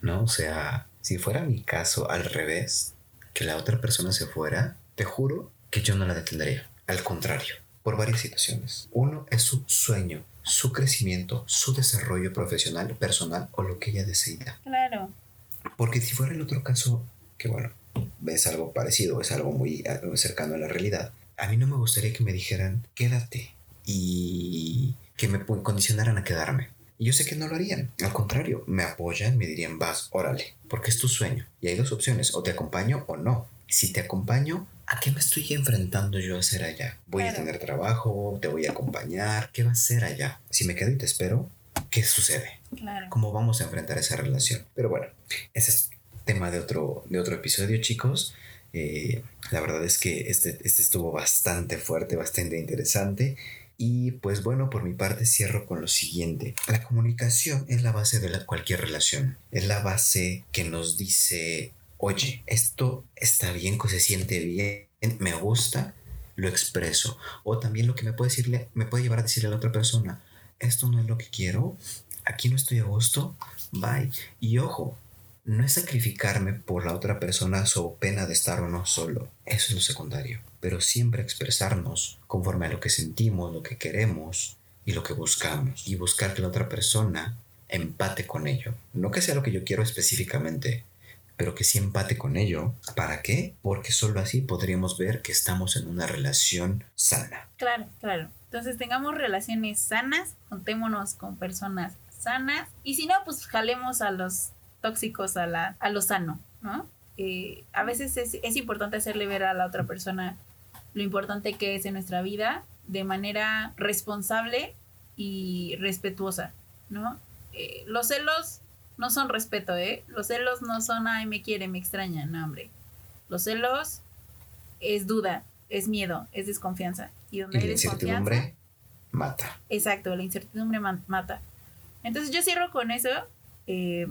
¿No? O sea, si fuera mi caso al revés, que la otra persona se fuera, te juro que yo no la detendría. Al contrario, por varias situaciones. Uno es su sueño, su crecimiento, su desarrollo profesional, personal o lo que ella decida. Claro. Porque si fuera el otro caso, que bueno, es algo parecido, es algo muy cercano a la realidad, a mí no me gustaría que me dijeran, quédate y que me condicionaran a quedarme. Y yo sé que no lo harían. Al contrario, me apoyan, me dirían, vas, órale, porque es tu sueño. Y hay dos opciones, o te acompaño o no. Si te acompaño, ¿a qué me estoy enfrentando yo a hacer allá? ¿Voy a tener trabajo? ¿Te voy a acompañar? ¿Qué va a hacer allá? Si me quedo y te espero, ¿qué sucede? Claro. ¿Cómo vamos a enfrentar esa relación? Pero bueno, ese es tema de otro, de otro episodio, chicos. Eh, la verdad es que este, este estuvo bastante fuerte, bastante interesante. Y pues bueno, por mi parte cierro con lo siguiente. La comunicación es la base de cualquier relación. Es la base que nos dice, oye, esto está bien, que se siente bien, me gusta, lo expreso. O también lo que me puede decirle, me puede llevar a decirle a la otra persona, esto no es lo que quiero, aquí no estoy a gusto, bye. Y ojo, no es sacrificarme por la otra persona so pena de estar o no solo. Eso es lo secundario. Pero siempre expresarnos conforme a lo que sentimos, lo que queremos y lo que buscamos. Y buscar que la otra persona empate con ello. No que sea lo que yo quiero específicamente, pero que sí empate con ello. ¿Para qué? Porque solo así podríamos ver que estamos en una relación sana. Claro, claro. Entonces tengamos relaciones sanas, juntémonos con personas sanas y si no, pues jalemos a los tóxicos a, la, a lo sano, ¿no? Eh, a veces es, es, importante hacerle ver a la otra persona lo importante que es en nuestra vida de manera responsable y respetuosa, ¿no? Eh, los celos no son respeto, ¿eh? Los celos no son, ay, me quiere, me extraña, no, hombre. Los celos es duda, es miedo, es desconfianza. Y donde la incertidumbre mata. Exacto, la incertidumbre mata. Entonces yo cierro con eso. Eh,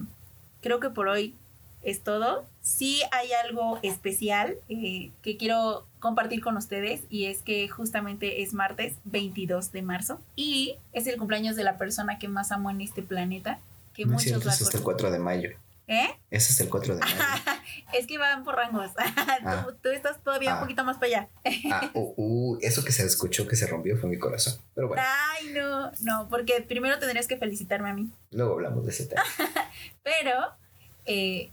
creo que por hoy es todo. Sí hay algo especial eh, que quiero compartir con ustedes y es que justamente es martes 22 de marzo y es el cumpleaños de la persona que más amo en este planeta. Que no muchos es, hasta el 4 de mayo. ¿Eh? Ese es el 4 de mayo. es que van por rangos. Ah. tú, estás todavía un ah. poquito más para allá. ah, uh, uh, eso que se escuchó que se rompió fue mi corazón. Pero bueno. Ay, no, no, porque primero tendrías que felicitarme a mí. Luego hablamos de ese tema. Pero eh,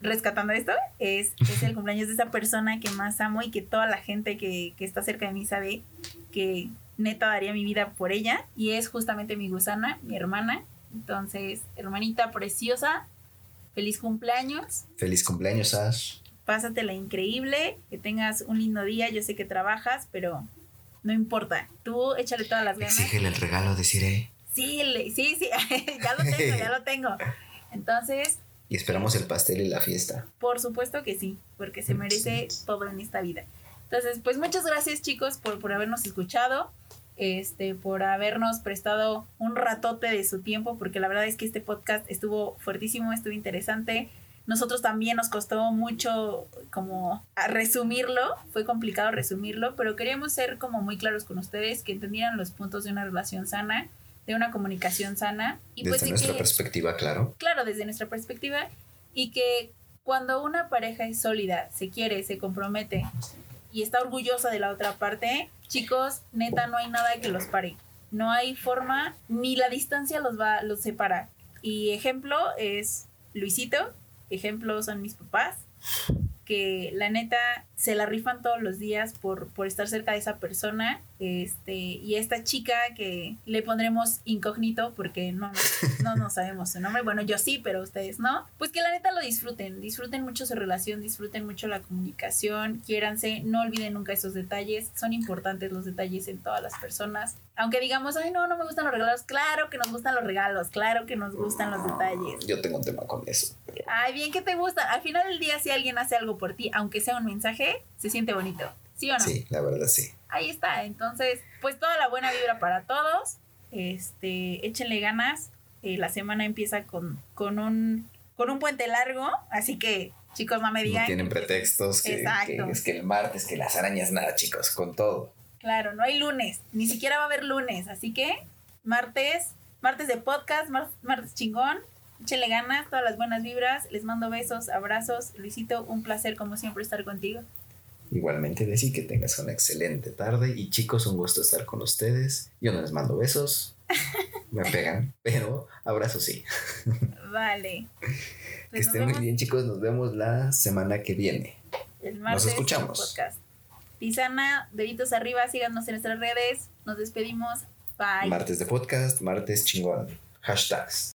rescatando esto, es, es, el cumpleaños de esa persona que más amo y que toda la gente que, que, está cerca de mí sabe que neta daría mi vida por ella. Y es justamente mi gusana, mi hermana. Entonces, hermanita preciosa, feliz cumpleaños. Feliz cumpleaños, Ash. Pásatela increíble, que tengas un lindo día. Yo sé que trabajas, pero no importa. Tú échale todas las ganas. Exígele el regalo, deciré. Sí, sí, sí, ya lo tengo, ya lo tengo. Entonces, y esperamos el pastel y la fiesta. Por supuesto que sí, porque se merece todo en esta vida. Entonces, pues muchas gracias chicos por, por habernos escuchado, este, por habernos prestado un ratote de su tiempo, porque la verdad es que este podcast estuvo fuertísimo, estuvo interesante. Nosotros también nos costó mucho como resumirlo, fue complicado resumirlo, pero queríamos ser como muy claros con ustedes, que entendieran los puntos de una relación sana de una comunicación sana. Y desde pues, nuestra perspectiva, claro. Claro, desde nuestra perspectiva. Y que cuando una pareja es sólida, se quiere, se compromete y está orgullosa de la otra parte, chicos, neta, no hay nada que los pare. No hay forma, ni la distancia los va, los separa. Y ejemplo es Luisito, ejemplo son mis papás, que la neta se la rifan todos los días por, por estar cerca de esa persona. Este, y esta chica que le pondremos incógnito porque no, no, no sabemos su nombre. Bueno, yo sí, pero ustedes no. Pues que la neta lo disfruten, disfruten mucho su relación, disfruten mucho la comunicación, quiéranse, no olviden nunca esos detalles. Son importantes los detalles en todas las personas. Aunque digamos, ay, no, no me gustan los regalos. Claro que nos gustan los regalos, claro que nos gustan los detalles. Yo tengo un tema con eso. Ay, bien que te gusta. Al final del día, si alguien hace algo por ti, aunque sea un mensaje, se siente bonito. ¿Sí o no? Sí, la verdad sí. Ahí está. Entonces, pues toda la buena vibra para todos. Este, échenle ganas. Eh, la semana empieza con, con un con un puente largo, así que chicos no me digan. No tienen pretextos que, que, es que el martes, que las arañas, nada, chicos, con todo. Claro, no hay lunes, ni siquiera va a haber lunes, así que martes, martes de podcast, martes chingón, échenle ganas, todas las buenas vibras, les mando besos, abrazos, Luisito, un placer como siempre estar contigo. Igualmente, decir que tengas una excelente tarde y chicos, un gusto estar con ustedes. Yo no les mando besos, me pegan, pero abrazos sí. Vale. que estén muy bien, chicos. Nos vemos la semana que viene. El martes nos escuchamos. Podcast. Pisana, deditos arriba, síganos en nuestras redes. Nos despedimos. Bye. Martes de podcast, martes chingón. Hashtags.